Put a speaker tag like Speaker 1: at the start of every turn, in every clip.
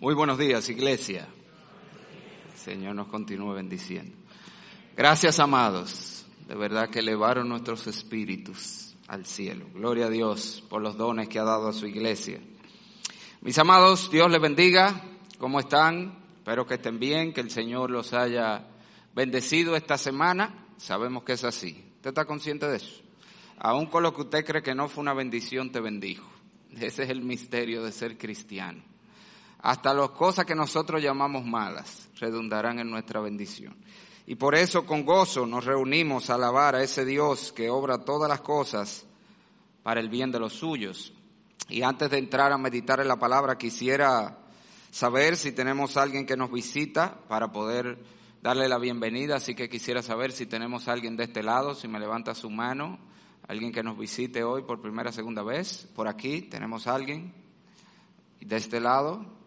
Speaker 1: Muy buenos días, iglesia. El Señor nos continúe bendiciendo. Gracias, amados. De verdad que elevaron nuestros espíritus al cielo. Gloria a Dios por los dones que ha dado a su iglesia. Mis amados, Dios les bendiga. ¿Cómo están? Espero que estén bien, que el Señor los haya bendecido esta semana. Sabemos que es así. ¿Usted está consciente de eso? Aún con lo que usted cree que no fue una bendición, te bendijo. Ese es el misterio de ser cristiano. Hasta las cosas que nosotros llamamos malas redundarán en nuestra bendición. Y por eso con gozo nos reunimos a alabar a ese Dios que obra todas las cosas para el bien de los suyos. Y antes de entrar a meditar en la palabra, quisiera saber si tenemos alguien que nos visita para poder darle la bienvenida. Así que quisiera saber si tenemos alguien de este lado, si me levanta su mano, alguien que nos visite hoy por primera, segunda vez. Por aquí tenemos alguien. De este lado,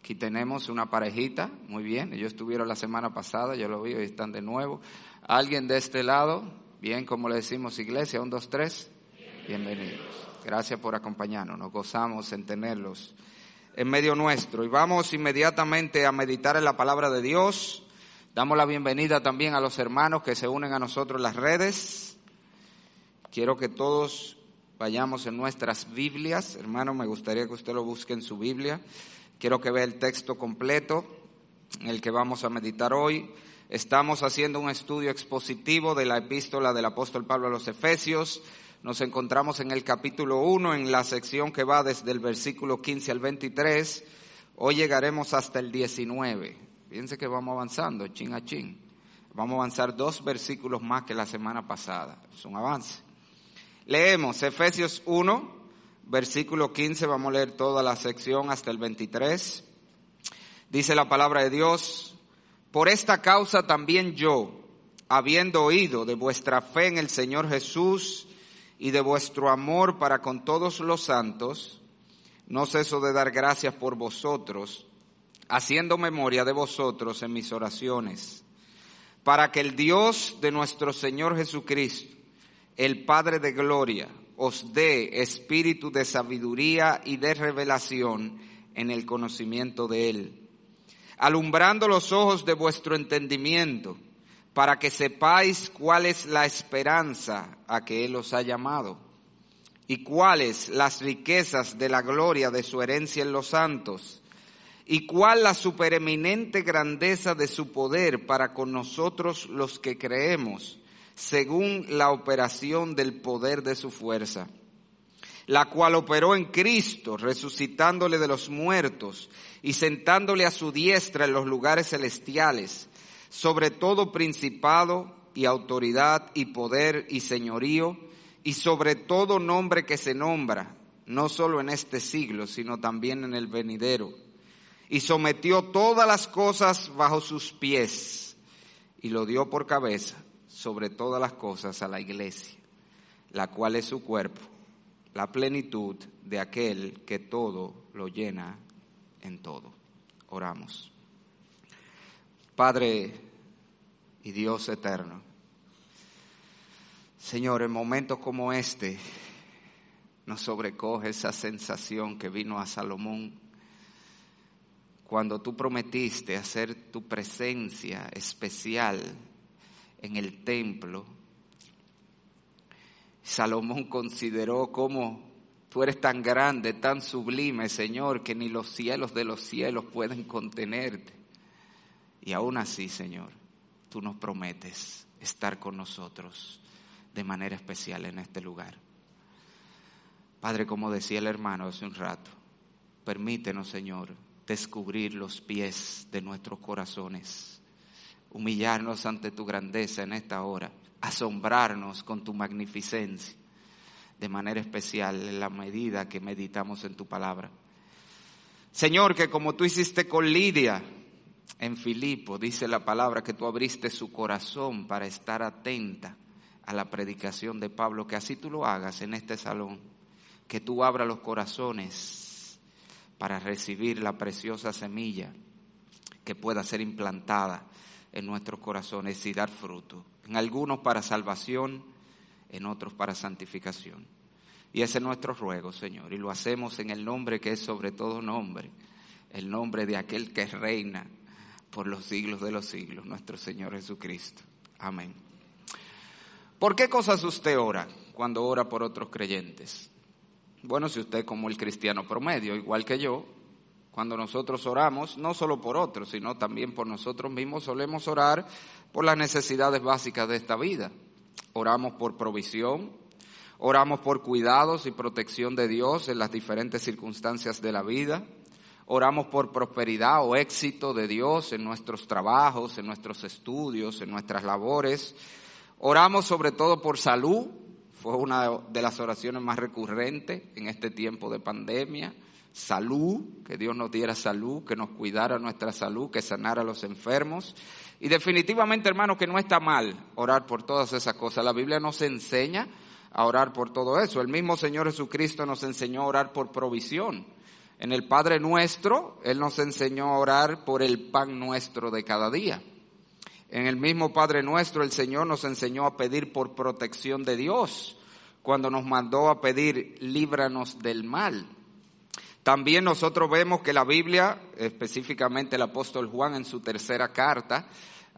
Speaker 1: Aquí tenemos una parejita, muy bien, ellos estuvieron la semana pasada, yo lo vi, y están de nuevo. ¿Alguien de este lado? Bien, como le decimos iglesia, un, dos, tres. Bienvenidos. Gracias por acompañarnos, nos gozamos en tenerlos en medio nuestro. Y vamos inmediatamente a meditar en la palabra de Dios. Damos la bienvenida también a los hermanos que se unen a nosotros en las redes. Quiero que todos vayamos en nuestras Biblias. Hermano, me gustaría que usted lo busque en su Biblia. Quiero que vea el texto completo en el que vamos a meditar hoy. Estamos haciendo un estudio expositivo de la epístola del apóstol Pablo a los Efesios. Nos encontramos en el capítulo 1, en la sección que va desde el versículo 15 al 23. Hoy llegaremos hasta el 19. Fíjense que vamos avanzando, chin a chin. Vamos a avanzar dos versículos más que la semana pasada. Es un avance. Leemos Efesios 1, versículo 15, vamos a leer toda la sección hasta el 23. Dice la palabra de Dios, por esta causa también yo, habiendo oído de vuestra fe en el Señor Jesús y de vuestro amor para con todos los santos, no ceso de dar gracias por vosotros, haciendo memoria de vosotros en mis oraciones, para que el Dios de nuestro Señor Jesucristo, el Padre de Gloria, os dé espíritu de sabiduría y de revelación en el conocimiento de Él, alumbrando los ojos de vuestro entendimiento, para que sepáis cuál es la esperanza a que Él os ha llamado, y cuáles las riquezas de la gloria de su herencia en los santos, y cuál la supereminente grandeza de su poder para con nosotros los que creemos según la operación del poder de su fuerza, la cual operó en Cristo, resucitándole de los muertos y sentándole a su diestra en los lugares celestiales, sobre todo principado y autoridad y poder y señorío, y sobre todo nombre que se nombra, no solo en este siglo, sino también en el venidero. Y sometió todas las cosas bajo sus pies, y lo dio por cabeza sobre todas las cosas a la iglesia, la cual es su cuerpo, la plenitud de aquel que todo lo llena en todo. Oramos. Padre y Dios eterno, Señor, en momentos como este nos sobrecoge esa sensación que vino a Salomón cuando tú prometiste hacer tu presencia especial en el templo, Salomón consideró cómo tú eres tan grande, tan sublime, Señor, que ni los cielos de los cielos pueden contenerte. Y aún así, Señor, tú nos prometes estar con nosotros de manera especial en este lugar. Padre, como decía el hermano hace un rato, permítenos, Señor, descubrir los pies de nuestros corazones humillarnos ante tu grandeza en esta hora, asombrarnos con tu magnificencia, de manera especial en la medida que meditamos en tu palabra. Señor, que como tú hiciste con Lidia en Filipo, dice la palabra que tú abriste su corazón para estar atenta a la predicación de Pablo, que así tú lo hagas en este salón, que tú abras los corazones para recibir la preciosa semilla que pueda ser implantada en nuestros corazones y dar fruto. En algunos para salvación, en otros para santificación. Y ese es nuestro ruego, Señor. Y lo hacemos en el nombre que es sobre todo nombre, el nombre de aquel que reina por los siglos de los siglos, nuestro Señor Jesucristo. Amén. ¿Por qué cosas usted ora cuando ora por otros creyentes? Bueno, si usted como el cristiano promedio, igual que yo, cuando nosotros oramos, no solo por otros, sino también por nosotros mismos, solemos orar por las necesidades básicas de esta vida. Oramos por provisión, oramos por cuidados y protección de Dios en las diferentes circunstancias de la vida, oramos por prosperidad o éxito de Dios en nuestros trabajos, en nuestros estudios, en nuestras labores, oramos sobre todo por salud, fue una de las oraciones más recurrentes en este tiempo de pandemia, salud, que Dios nos diera salud, que nos cuidara nuestra salud, que sanara a los enfermos. Y definitivamente, hermano, que no está mal orar por todas esas cosas. La Biblia nos enseña a orar por todo eso. El mismo Señor Jesucristo nos enseñó a orar por provisión. En el Padre nuestro, Él nos enseñó a orar por el pan nuestro de cada día. En el mismo Padre nuestro, el Señor nos enseñó a pedir por protección de Dios, cuando nos mandó a pedir líbranos del mal. También nosotros vemos que la Biblia, específicamente el apóstol Juan en su tercera carta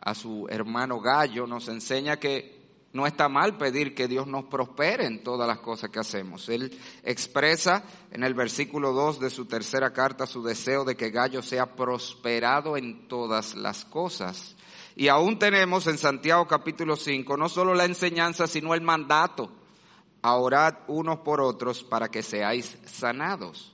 Speaker 1: a su hermano Gallo, nos enseña que no está mal pedir que Dios nos prospere en todas las cosas que hacemos. Él expresa en el versículo 2 de su tercera carta su deseo de que Gallo sea prosperado en todas las cosas. Y aún tenemos en Santiago capítulo 5 no solo la enseñanza, sino el mandato a unos por otros para que seáis sanados.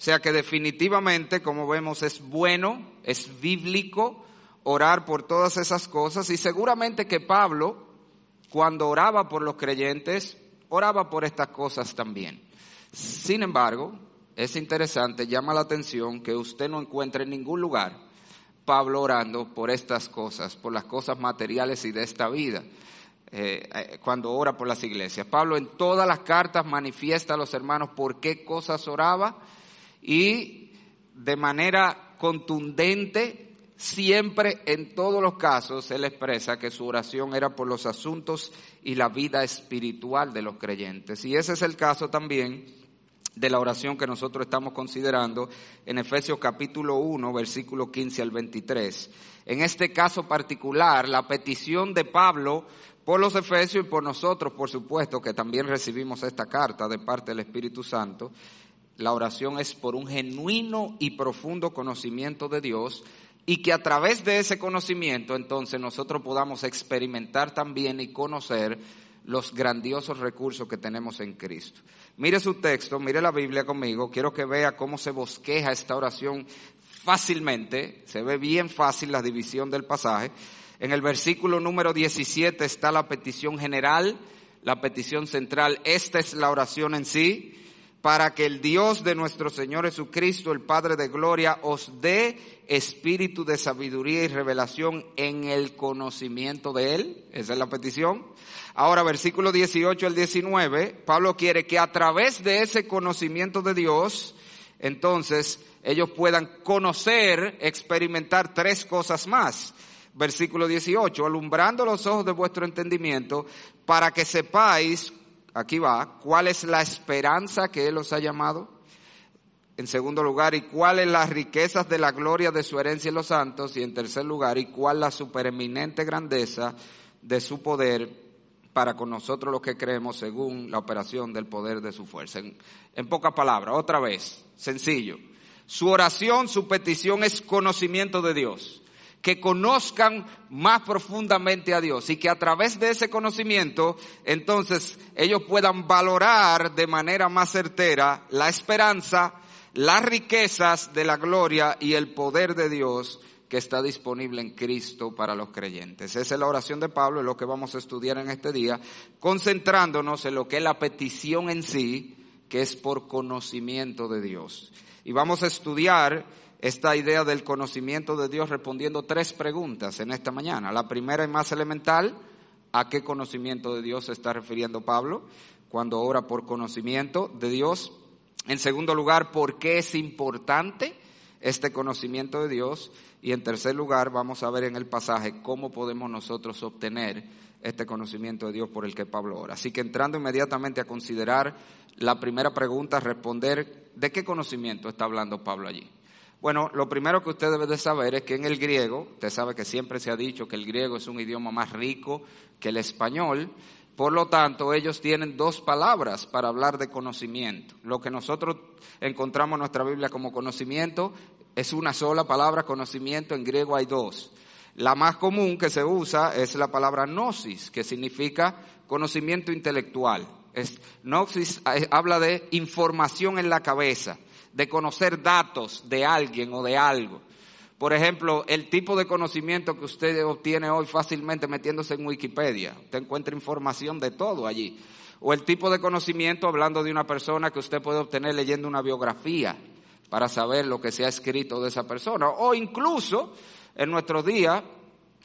Speaker 1: O sea que definitivamente, como vemos, es bueno, es bíblico orar por todas esas cosas y seguramente que Pablo, cuando oraba por los creyentes, oraba por estas cosas también. Sin embargo, es interesante, llama la atención que usted no encuentre en ningún lugar Pablo orando por estas cosas, por las cosas materiales y de esta vida. Eh, eh, cuando ora por las iglesias. Pablo en todas las cartas manifiesta a los hermanos por qué cosas oraba y de manera contundente, siempre en todos los casos, él expresa que su oración era por los asuntos y la vida espiritual de los creyentes. Y ese es el caso también de la oración que nosotros estamos considerando en Efesios capítulo 1, versículo 15 al 23. En este caso particular, la petición de Pablo por los Efesios y por nosotros, por supuesto, que también recibimos esta carta de parte del Espíritu Santo, la oración es por un genuino y profundo conocimiento de Dios y que a través de ese conocimiento entonces nosotros podamos experimentar también y conocer los grandiosos recursos que tenemos en Cristo. Mire su texto, mire la Biblia conmigo, quiero que vea cómo se bosqueja esta oración fácilmente, se ve bien fácil la división del pasaje. En el versículo número 17 está la petición general, la petición central, esta es la oración en sí, para que el Dios de nuestro Señor Jesucristo, el Padre de Gloria, os dé espíritu de sabiduría y revelación en el conocimiento de Él. Esa es la petición. Ahora, versículo 18 al 19, Pablo quiere que a través de ese conocimiento de Dios, entonces ellos puedan conocer, experimentar tres cosas más. Versículo 18, alumbrando los ojos de vuestro entendimiento para que sepáis aquí va, ¿cuál es la esperanza que Él os ha llamado? En segundo lugar, ¿y cuáles las riquezas de la gloria de su herencia en los santos? Y en tercer lugar, ¿y cuál la supereminente grandeza de su poder para con nosotros los que creemos según la operación del poder de su fuerza? En, en pocas palabras, otra vez, sencillo. Su oración, su petición es conocimiento de Dios que conozcan más profundamente a Dios y que a través de ese conocimiento entonces ellos puedan valorar de manera más certera la esperanza, las riquezas de la gloria y el poder de Dios que está disponible en Cristo para los creyentes. Esa es la oración de Pablo, es lo que vamos a estudiar en este día, concentrándonos en lo que es la petición en sí, que es por conocimiento de Dios. Y vamos a estudiar esta idea del conocimiento de Dios respondiendo tres preguntas en esta mañana. La primera y más elemental, ¿a qué conocimiento de Dios se está refiriendo Pablo cuando ora por conocimiento de Dios? En segundo lugar, ¿por qué es importante este conocimiento de Dios? Y en tercer lugar, vamos a ver en el pasaje cómo podemos nosotros obtener este conocimiento de Dios por el que Pablo ora. Así que entrando inmediatamente a considerar la primera pregunta, responder de qué conocimiento está hablando Pablo allí. Bueno, lo primero que usted debe de saber es que en el griego, usted sabe que siempre se ha dicho que el griego es un idioma más rico que el español, por lo tanto, ellos tienen dos palabras para hablar de conocimiento. Lo que nosotros encontramos en nuestra Biblia como conocimiento es una sola palabra, conocimiento, en griego hay dos. La más común que se usa es la palabra gnosis, que significa conocimiento intelectual. gnosis eh, habla de información en la cabeza, de conocer datos de alguien o de algo. Por ejemplo, el tipo de conocimiento que usted obtiene hoy fácilmente metiéndose en Wikipedia. Usted encuentra información de todo allí. O el tipo de conocimiento hablando de una persona que usted puede obtener leyendo una biografía para saber lo que se ha escrito de esa persona. O incluso en nuestro día,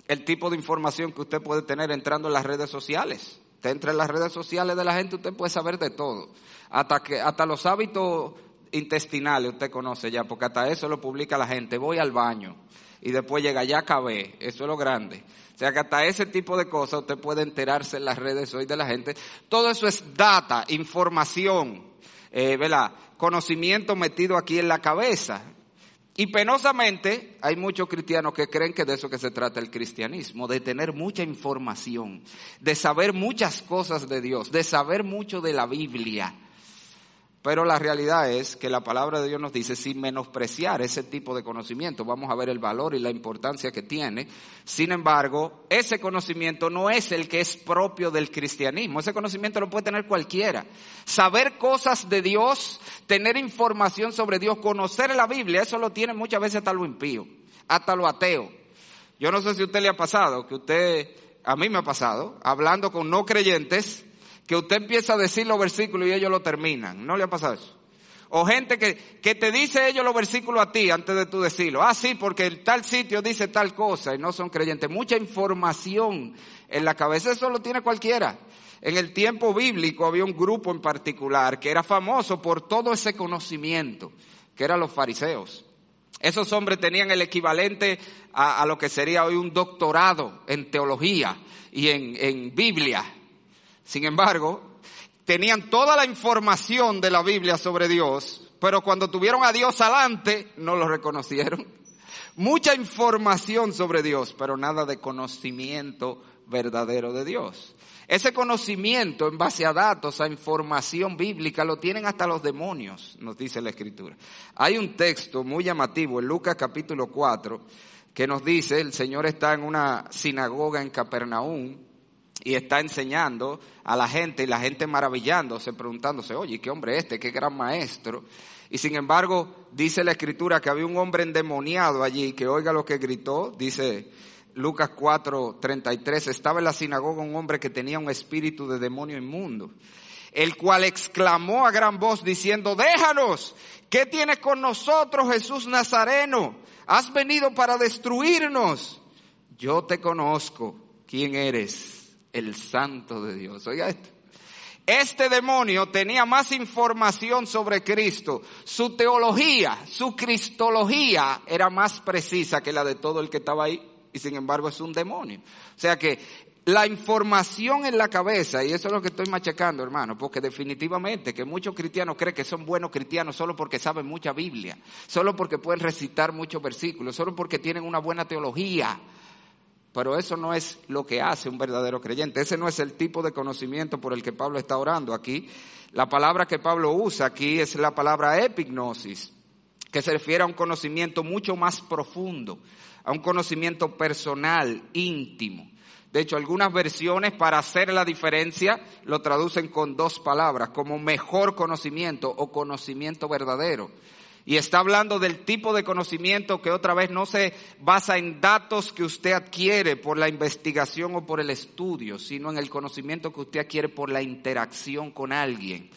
Speaker 1: el tipo de información que usted puede tener entrando en las redes sociales. Usted entra en las redes sociales de la gente, usted puede saber de todo. Hasta que, hasta los hábitos intestinales usted conoce ya, porque hasta eso lo publica la gente. Voy al baño y después llega, ya acabé. Eso es lo grande. O sea que hasta ese tipo de cosas usted puede enterarse en las redes hoy de la gente. Todo eso es data, información, eh. Conocimiento metido aquí en la cabeza. Y penosamente hay muchos cristianos que creen que de eso que se trata el cristianismo, de tener mucha información, de saber muchas cosas de Dios, de saber mucho de la Biblia. Pero la realidad es que la palabra de Dios nos dice, sin menospreciar ese tipo de conocimiento, vamos a ver el valor y la importancia que tiene. Sin embargo, ese conocimiento no es el que es propio del cristianismo. Ese conocimiento lo puede tener cualquiera. Saber cosas de Dios, tener información sobre Dios, conocer la Biblia, eso lo tiene muchas veces hasta lo impío, hasta lo ateo. Yo no sé si a usted le ha pasado, que usted, a mí me ha pasado, hablando con no creyentes, que usted empieza a decir los versículos y ellos lo terminan. ¿No le ha pasado eso? O gente que, que te dice ellos los versículos a ti antes de tú decirlo. Ah, sí, porque el tal sitio dice tal cosa y no son creyentes. Mucha información en la cabeza, eso lo tiene cualquiera. En el tiempo bíblico había un grupo en particular que era famoso por todo ese conocimiento, que eran los fariseos. Esos hombres tenían el equivalente a, lo que sería hoy un doctorado en teología y en, en Biblia sin embargo, tenían toda la información de la Biblia sobre Dios, pero cuando tuvieron a Dios alante, no lo reconocieron. Mucha información sobre Dios, pero nada de conocimiento verdadero de Dios. Ese conocimiento en base a datos, a información bíblica, lo tienen hasta los demonios, nos dice la Escritura. Hay un texto muy llamativo en Lucas capítulo 4 que nos dice, el Señor está en una sinagoga en Capernaum y está enseñando a la gente y la gente maravillándose, preguntándose, oye, ¿qué hombre este? ¿Qué gran maestro? Y sin embargo, dice la escritura que había un hombre endemoniado allí, que oiga lo que gritó, dice Lucas 4, 33, estaba en la sinagoga un hombre que tenía un espíritu de demonio inmundo, el cual exclamó a gran voz diciendo, déjanos, ¿qué tienes con nosotros Jesús Nazareno? Has venido para destruirnos. Yo te conozco, ¿quién eres? El santo de Dios. Oiga esto. Este demonio tenía más información sobre Cristo. Su teología, su cristología era más precisa que la de todo el que estaba ahí. Y sin embargo es un demonio. O sea que la información en la cabeza, y eso es lo que estoy machacando, hermano, porque definitivamente que muchos cristianos creen que son buenos cristianos solo porque saben mucha Biblia, solo porque pueden recitar muchos versículos, solo porque tienen una buena teología. Pero eso no es lo que hace un verdadero creyente. Ese no es el tipo de conocimiento por el que Pablo está orando aquí. La palabra que Pablo usa aquí es la palabra epignosis, que se refiere a un conocimiento mucho más profundo, a un conocimiento personal, íntimo. De hecho, algunas versiones para hacer la diferencia lo traducen con dos palabras, como mejor conocimiento o conocimiento verdadero. Y está hablando del tipo de conocimiento que otra vez no se basa en datos que usted adquiere por la investigación o por el estudio, sino en el conocimiento que usted adquiere por la interacción con alguien.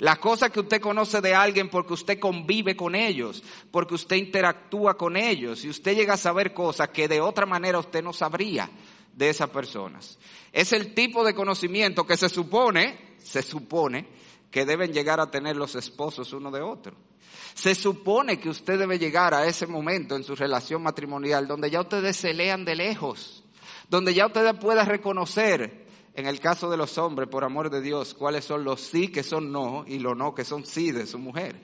Speaker 1: Las cosas que usted conoce de alguien porque usted convive con ellos, porque usted interactúa con ellos y usted llega a saber cosas que de otra manera usted no sabría de esas personas. Es el tipo de conocimiento que se supone, se supone, que deben llegar a tener los esposos uno de otro. Se supone que usted debe llegar a ese momento en su relación matrimonial donde ya ustedes se lean de lejos, donde ya ustedes puedan reconocer, en el caso de los hombres, por amor de Dios, cuáles son los sí que son no y los no que son sí de su mujer.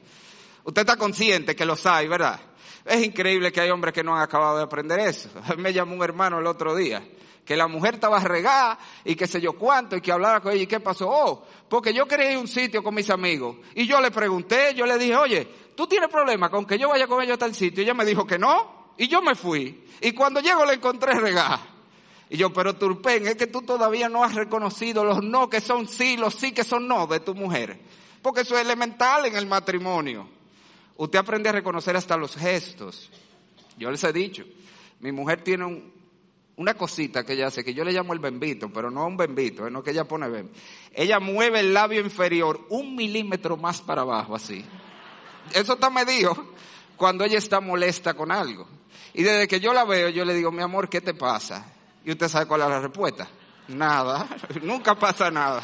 Speaker 1: Usted está consciente que los hay, ¿verdad? Es increíble que hay hombres que no han acabado de aprender eso. Me llamó un hermano el otro día, que la mujer estaba regada y que sé yo cuánto y que hablara con ella y qué pasó. Oh, porque yo quería ir un sitio con mis amigos y yo le pregunté, yo le dije, oye, ¿tú tienes problema con que yo vaya con ellos a tal sitio? Y ella me dijo que no y yo me fui. Y cuando llego le encontré regada. Y yo, pero Turpen, es que tú todavía no has reconocido los no que son sí, los sí que son no de tu mujer. Porque eso es elemental en el matrimonio. Usted aprende a reconocer hasta los gestos. Yo les he dicho, mi mujer tiene una cosita que ella hace, que yo le llamo el bembito, pero no un bembito, no que ella pone bem. Ella mueve el labio inferior un milímetro más para abajo, así. Eso está medido cuando ella está molesta con algo. Y desde que yo la veo, yo le digo, mi amor, ¿qué te pasa? Y usted sabe cuál es la respuesta. Nada, nunca pasa nada.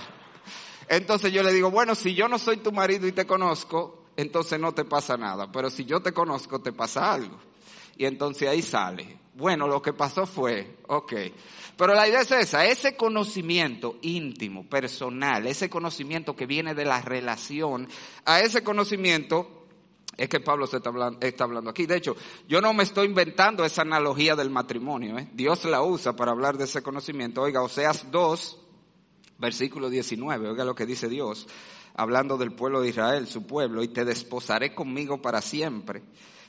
Speaker 1: Entonces yo le digo, bueno, si yo no soy tu marido y te conozco, entonces no te pasa nada. Pero si yo te conozco, te pasa algo. Y entonces ahí sale. Bueno, lo que pasó fue, ok. Pero la idea es esa, ese conocimiento íntimo, personal, ese conocimiento que viene de la relación, a ese conocimiento es que Pablo está hablando, aquí. De hecho, yo no me estoy inventando esa analogía del matrimonio. ¿eh? Dios la usa para hablar de ese conocimiento. Oiga, Oseas 2, versículo 19, oiga lo que dice Dios, hablando del pueblo de Israel, su pueblo, y te desposaré conmigo para siempre.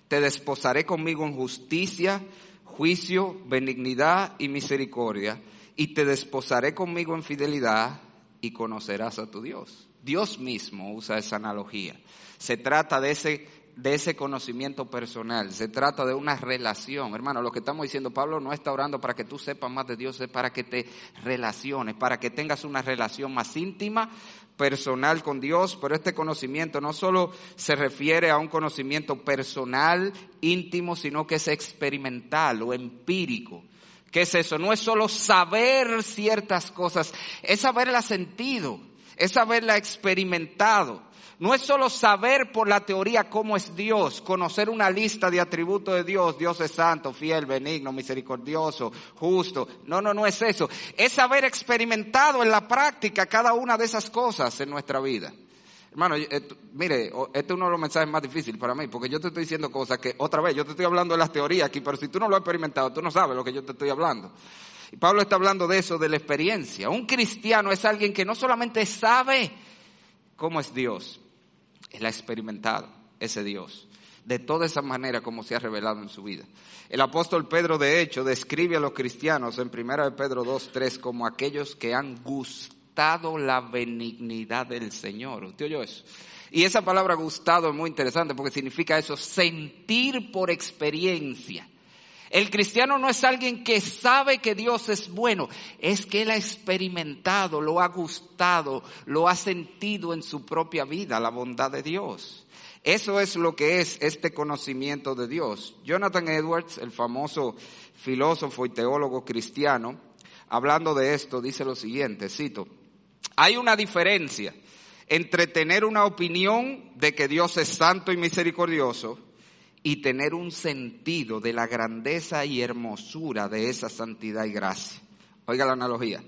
Speaker 1: Te desposaré conmigo en justicia, juicio, benignidad y misericordia. Y te desposaré conmigo en fidelidad y conocerás a tu Dios. Dios mismo usa esa analogía. Se trata de ese de ese conocimiento personal, se trata de una relación. Hermano, lo que estamos diciendo, Pablo no está orando para que tú sepas más de Dios, es para que te relaciones, para que tengas una relación más íntima, personal con Dios, pero este conocimiento no solo se refiere a un conocimiento personal, íntimo, sino que es experimental o empírico. ¿Qué es eso? No es solo saber ciertas cosas, es haberla sentido, es haberla experimentado. No es solo saber por la teoría cómo es Dios, conocer una lista de atributos de Dios, Dios es santo, fiel, benigno, misericordioso, justo. No, no, no es eso. Es haber experimentado en la práctica cada una de esas cosas en nuestra vida. Hermano, mire, este es uno de los mensajes más difíciles para mí, porque yo te estoy diciendo cosas que, otra vez, yo te estoy hablando de las teorías aquí, pero si tú no lo has experimentado, tú no sabes lo que yo te estoy hablando. Y Pablo está hablando de eso, de la experiencia. Un cristiano es alguien que no solamente sabe cómo es Dios, él ha experimentado ese Dios de toda esa manera como se ha revelado en su vida. El apóstol Pedro, de hecho, describe a los cristianos en 1 Pedro 2, 3 como aquellos que han gustado la benignidad del Señor. ¿Usted oyó eso? Y esa palabra gustado es muy interesante porque significa eso, sentir por experiencia. El cristiano no es alguien que sabe que Dios es bueno, es que él ha experimentado, lo ha gustado, lo ha sentido en su propia vida, la bondad de Dios. Eso es lo que es este conocimiento de Dios. Jonathan Edwards, el famoso filósofo y teólogo cristiano, hablando de esto, dice lo siguiente, cito, hay una diferencia entre tener una opinión de que Dios es santo y misericordioso y tener un sentido de la grandeza y hermosura de esa santidad y gracia. Oiga la analogía.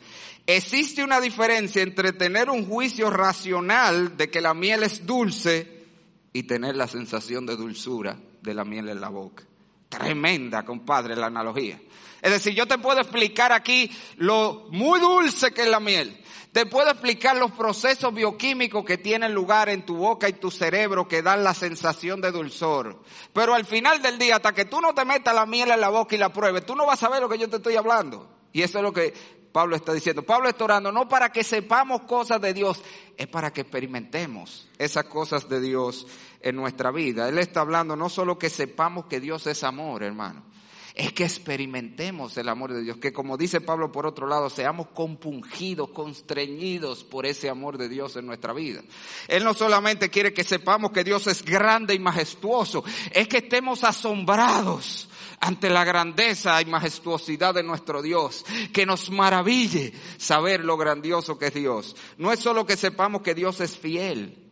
Speaker 1: Existe una diferencia entre tener un juicio racional de que la miel es dulce y tener la sensación de dulzura de la miel en la boca. Tremenda, compadre, la analogía. Es decir, yo te puedo explicar aquí lo muy dulce que es la miel. Te puedo explicar los procesos bioquímicos que tienen lugar en tu boca y tu cerebro que dan la sensación de dulzor. Pero al final del día, hasta que tú no te metas la miel en la boca y la pruebes, tú no vas a saber lo que yo te estoy hablando. Y eso es lo que Pablo está diciendo. Pablo está orando no para que sepamos cosas de Dios, es para que experimentemos esas cosas de Dios en nuestra vida. Él está hablando no solo que sepamos que Dios es amor, hermano es que experimentemos el amor de Dios, que como dice Pablo por otro lado, seamos compungidos, constreñidos por ese amor de Dios en nuestra vida. Él no solamente quiere que sepamos que Dios es grande y majestuoso, es que estemos asombrados ante la grandeza y majestuosidad de nuestro Dios, que nos maraville saber lo grandioso que es Dios. No es solo que sepamos que Dios es fiel,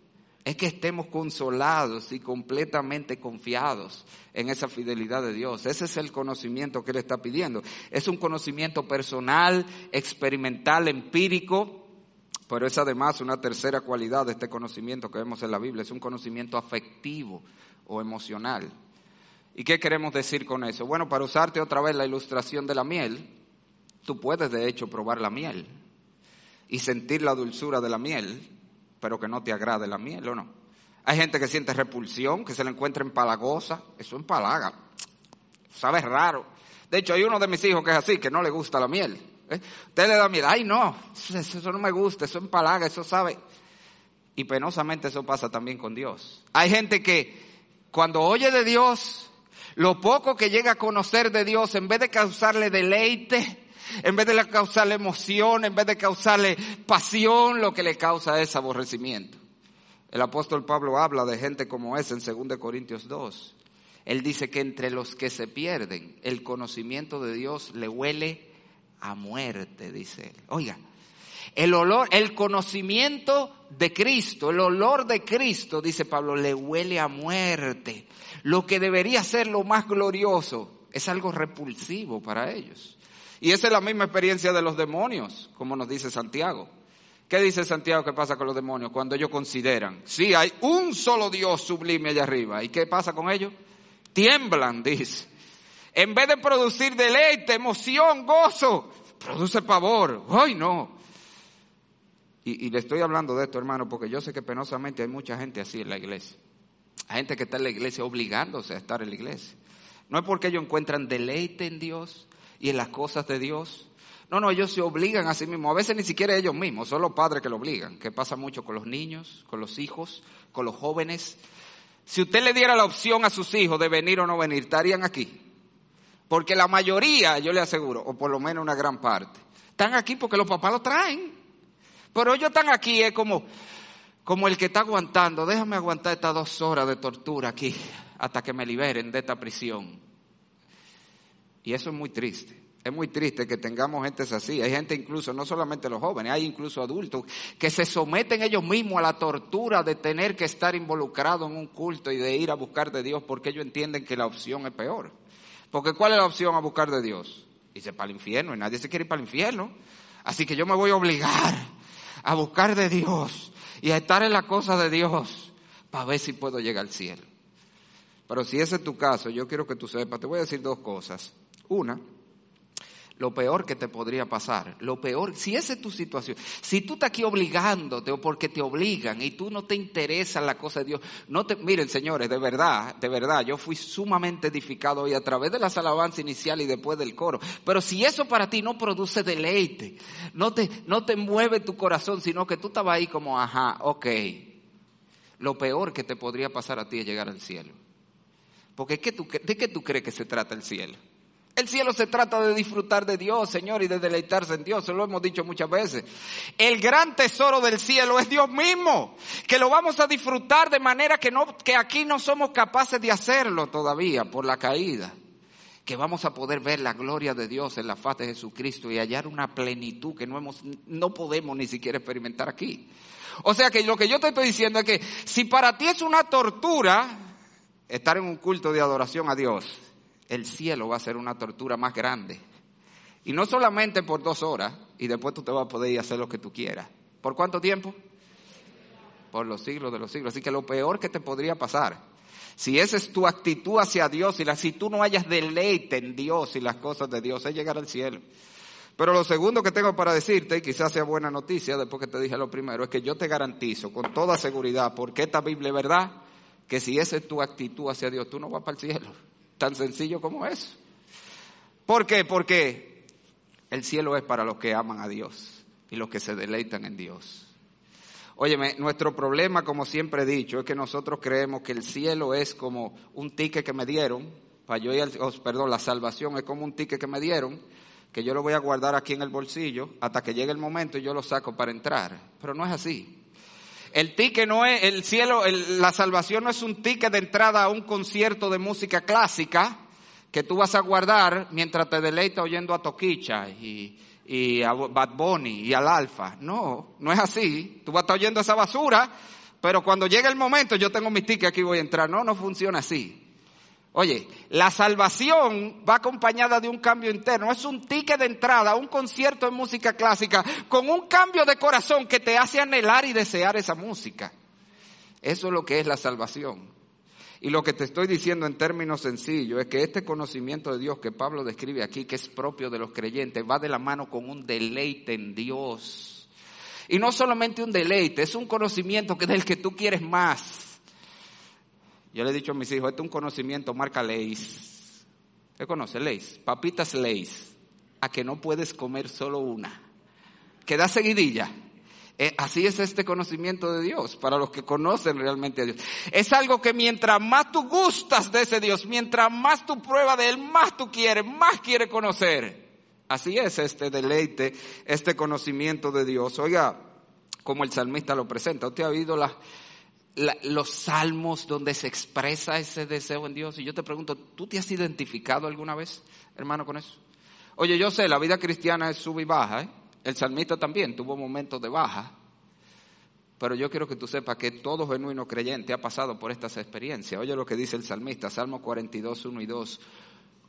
Speaker 1: es que estemos consolados y completamente confiados en esa fidelidad de Dios. Ese es el conocimiento que Él está pidiendo. Es un conocimiento personal, experimental, empírico, Pero es además una tercera cualidad de este conocimiento que vemos en la Biblia, es un conocimiento afectivo o emocional. ¿Y qué queremos decir con eso? Bueno, para usarte otra vez la ilustración de la miel, tú puedes de hecho probar la miel y sentir la dulzura de la miel, pero que no te agrade la miel, ¿o no? Hay gente que siente repulsión, que se le encuentra empalagosa, eso empalaga, sabe raro. De hecho, hay uno de mis hijos que es así, que no le gusta la miel. ¿eh? Usted le da miel, ay no, eso, no me gusta, eso empalaga, eso sabe. Y penosamente eso pasa también con Dios. Hay gente que cuando oye de Dios, lo poco que llega a conocer de Dios, en vez de causarle deleite, en vez de causarle emoción, en vez de causarle pasión, lo que le causa es aborrecimiento. El apóstol Pablo habla de gente como esa en 2 Corintios 2. Él dice que entre los que se pierden, el conocimiento de Dios le huele a muerte, dice él. Oiga, el olor, el conocimiento de Cristo, el olor de Cristo, dice Pablo, le huele a muerte. Lo que debería ser lo más glorioso es algo repulsivo para ellos. Y esa es la misma experiencia de los demonios, como nos dice Santiago. ¿Qué dice Santiago que pasa con los demonios? Cuando ellos consideran, sí, hay un solo Dios sublime allá arriba. ¿Y qué pasa con ellos? Tiemblan, dice. En vez de producir deleite, emoción, gozo, produce pavor. ¡Ay, no! Y, y, le estoy hablando de esto, hermano, porque yo sé que penosamente hay mucha gente así en la iglesia. Hay gente que está en la iglesia obligándose a estar en la iglesia. No es porque ellos encuentran deleite en Dios y en las cosas de Dios. No, no, ellos se obligan a sí mismos. A veces ni siquiera ellos mismos, son los padres que lo obligan, que pasa mucho con los niños, con los hijos, con los jóvenes. Si usted le diera la opción a sus hijos de venir o no venir, estarían aquí. Porque la mayoría, yo le aseguro, o por lo menos una gran parte, están aquí porque los papás lo traen. Pero ellos están aquí, es como, como el que está aguantando, déjame aguantar estas dos horas de tortura aquí hasta que me liberen de esta prisión. Y eso es muy triste. Es muy triste que tengamos gente así. Hay gente incluso, no solamente los jóvenes, hay incluso adultos que se someten ellos mismos a la tortura de tener que estar involucrados en un culto y de ir a buscar de Dios porque ellos entienden que la opción es peor. Porque ¿cuál es la opción a buscar de Dios? Dice para el infierno y nadie se quiere ir para el infierno. Así que yo me voy a obligar a buscar de Dios y a estar en la cosa de Dios para ver si puedo llegar al cielo. Pero si ese es tu caso, yo quiero que tú sepas, te voy a decir dos cosas. Una, lo peor que te podría pasar, lo peor, si esa es tu situación, si tú estás aquí obligándote o porque te obligan y tú no te interesa la cosa de Dios, no te, miren señores, de verdad, de verdad, yo fui sumamente edificado hoy a través de las alabanzas inicial y después del coro, pero si eso para ti no produce deleite, no te, no te mueve tu corazón, sino que tú estabas ahí como, ajá, ok, lo peor que te podría pasar a ti es llegar al cielo. Porque ¿de qué tú crees que se trata el cielo? El cielo se trata de disfrutar de Dios, Señor, y de deleitarse en Dios. Se lo hemos dicho muchas veces. El gran tesoro del cielo es Dios mismo, que lo vamos a disfrutar de manera que no, que aquí no somos capaces de hacerlo todavía por la caída. Que vamos a poder ver la gloria de Dios en la faz de Jesucristo y hallar una plenitud que no hemos, no podemos ni siquiera experimentar aquí. O sea que lo que yo te estoy diciendo es que si para ti es una tortura estar en un culto de adoración a Dios, el cielo va a ser una tortura más grande. Y no solamente por dos horas, y después tú te vas a poder ir a hacer lo que tú quieras. ¿Por cuánto tiempo? Por los siglos de los siglos. Así que lo peor que te podría pasar, si esa es tu actitud hacia Dios, y la, si tú no hayas deleite en Dios y las cosas de Dios, es llegar al cielo. Pero lo segundo que tengo para decirte, y quizás sea buena noticia después que te dije lo primero, es que yo te garantizo con toda seguridad, porque esta Biblia es verdad, que si esa es tu actitud hacia Dios, tú no vas para el cielo. Tan sencillo como eso. ¿Por qué? Porque el cielo es para los que aman a Dios y los que se deleitan en Dios. Óyeme, nuestro problema, como siempre he dicho, es que nosotros creemos que el cielo es como un ticket que me dieron, para yo oh, perdón, la salvación es como un ticket que me dieron, que yo lo voy a guardar aquí en el bolsillo hasta que llegue el momento y yo lo saco para entrar. Pero no es así. El ticket no es, el cielo, la salvación no es un ticket de entrada a un concierto de música clásica que tú vas a guardar mientras te deleitas oyendo a Toquicha y, y a Bad Bunny y al Alfa. No, no es así. Tú vas a estar oyendo esa basura, pero cuando llegue el momento yo tengo mi ticket aquí voy a entrar. No, no funciona así. Oye, la salvación va acompañada de un cambio interno. Es un ticket de entrada un concierto de música clásica con un cambio de corazón que te hace anhelar y desear esa música. Eso es lo que es la salvación. Y lo que te estoy diciendo en términos sencillos es que este conocimiento de Dios que Pablo describe aquí, que es propio de los creyentes, va de la mano con un deleite en Dios. Y no solamente un deleite, es un conocimiento que del que tú quieres más. Yo le he dicho a mis hijos, este es un conocimiento marca Leis. ¿Qué conoce Leis? Papitas Leis. A que no puedes comer solo una. Que da seguidilla. Eh, así es este conocimiento de Dios, para los que conocen realmente a Dios. Es algo que mientras más tú gustas de ese Dios, mientras más tú pruebas de Él, más tú quieres, más quieres conocer. Así es este deleite, este conocimiento de Dios. Oiga, como el salmista lo presenta, usted ha oído los salmos donde se expresa ese deseo en Dios. Y yo te pregunto, ¿tú te has identificado alguna vez, hermano, con eso? Oye, yo sé, la vida cristiana es sub y baja, ¿eh? El salmista también tuvo momentos de baja, pero yo quiero que tú sepas que todo genuino creyente ha pasado por estas experiencias. Oye lo que dice el salmista, Salmo 42, 1 y 2.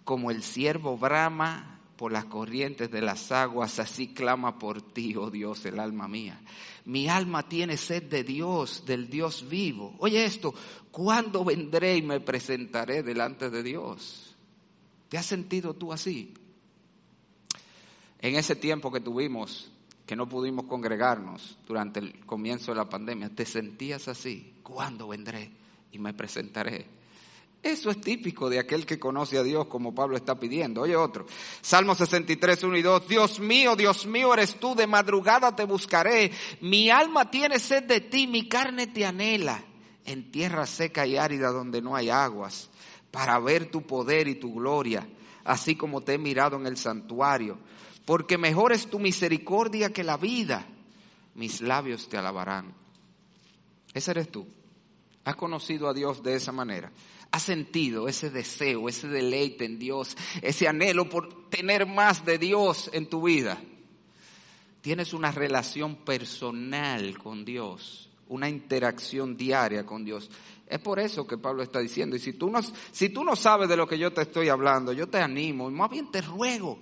Speaker 1: Como el siervo brama por las corrientes de las aguas, así clama por ti, oh Dios, el alma mía. Mi alma tiene sed de Dios, del Dios vivo. Oye esto, ¿cuándo vendré y me presentaré delante de Dios? ¿Te has sentido tú así? En ese tiempo que tuvimos, que no pudimos congregarnos durante el comienzo de la pandemia, ¿te sentías así? ¿Cuándo vendré y me presentaré? Eso es típico de aquel que conoce a Dios como Pablo está pidiendo. Oye otro, Salmo 63, 1 y 2, Dios mío, Dios mío eres tú, de madrugada te buscaré, mi alma tiene sed de ti, mi carne te anhela, en tierra seca y árida donde no hay aguas, para ver tu poder y tu gloria, así como te he mirado en el santuario porque mejor es tu misericordia que la vida. Mis labios te alabarán. Ese eres tú. Has conocido a Dios de esa manera. Has sentido ese deseo, ese deleite en Dios, ese anhelo por tener más de Dios en tu vida. Tienes una relación personal con Dios, una interacción diaria con Dios. Es por eso que Pablo está diciendo, y si tú no, si tú no sabes de lo que yo te estoy hablando, yo te animo, y más bien te ruego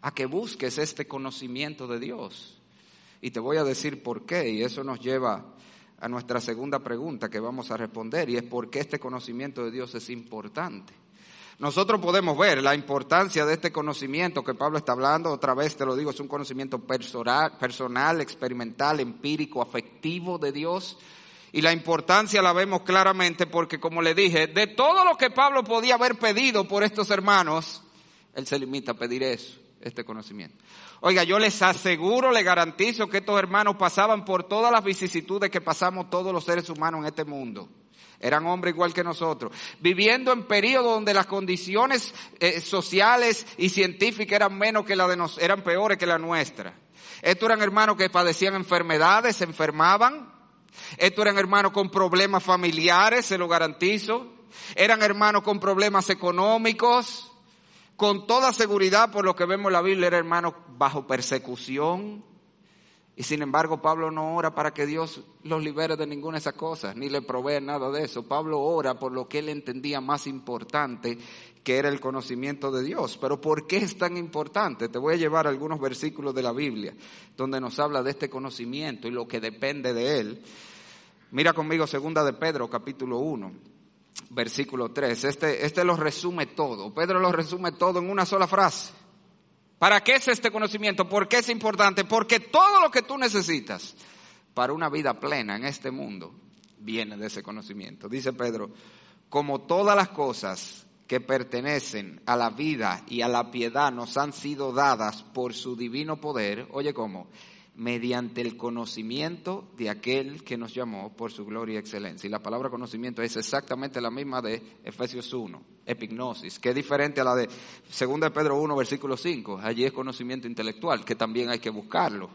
Speaker 1: a que busques este conocimiento de Dios. Y te voy a decir por qué, y eso nos lleva a nuestra segunda pregunta que vamos a responder, y es por qué este conocimiento de Dios es importante. Nosotros podemos ver la importancia de este conocimiento que Pablo está hablando, otra vez te lo digo, es un conocimiento personal, personal experimental, empírico, afectivo de Dios. Y la importancia la vemos claramente porque, como le dije, de todo lo que Pablo podía haber pedido por estos hermanos, él se limita a pedir eso este conocimiento. Oiga, yo les aseguro, les garantizo que estos hermanos pasaban por todas las vicisitudes que pasamos todos los seres humanos en este mundo. Eran hombres igual que nosotros, viviendo en periodos donde las condiciones eh, sociales y científicas eran menos que la de nos, eran peores que la nuestra. Estos eran hermanos que padecían enfermedades, se enfermaban. Estos eran hermanos con problemas familiares, se lo garantizo. Eran hermanos con problemas económicos con toda seguridad, por lo que vemos en la Biblia, era hermano bajo persecución. Y sin embargo, Pablo no ora para que Dios los libere de ninguna de esas cosas, ni le provee nada de eso. Pablo ora por lo que él entendía más importante, que era el conocimiento de Dios. Pero ¿por qué es tan importante? Te voy a llevar algunos versículos de la Biblia, donde nos habla de este conocimiento y lo que depende de él. Mira conmigo segunda de Pedro, capítulo 1 versículo 3. Este, este lo resume todo. Pedro lo resume todo en una sola frase. ¿Para qué es este conocimiento? ¿Por qué es importante? Porque todo lo que tú necesitas para una vida plena en este mundo viene de ese conocimiento. Dice Pedro, como todas las cosas que pertenecen a la vida y a la piedad nos han sido dadas por su divino poder, oye cómo, mediante el conocimiento de aquel que nos llamó por su gloria y excelencia. Y la palabra conocimiento es exactamente la misma de Efesios 1, epignosis, que es diferente a la de 2 de Pedro 1, versículo 5. Allí es conocimiento intelectual, que también hay que buscarlo.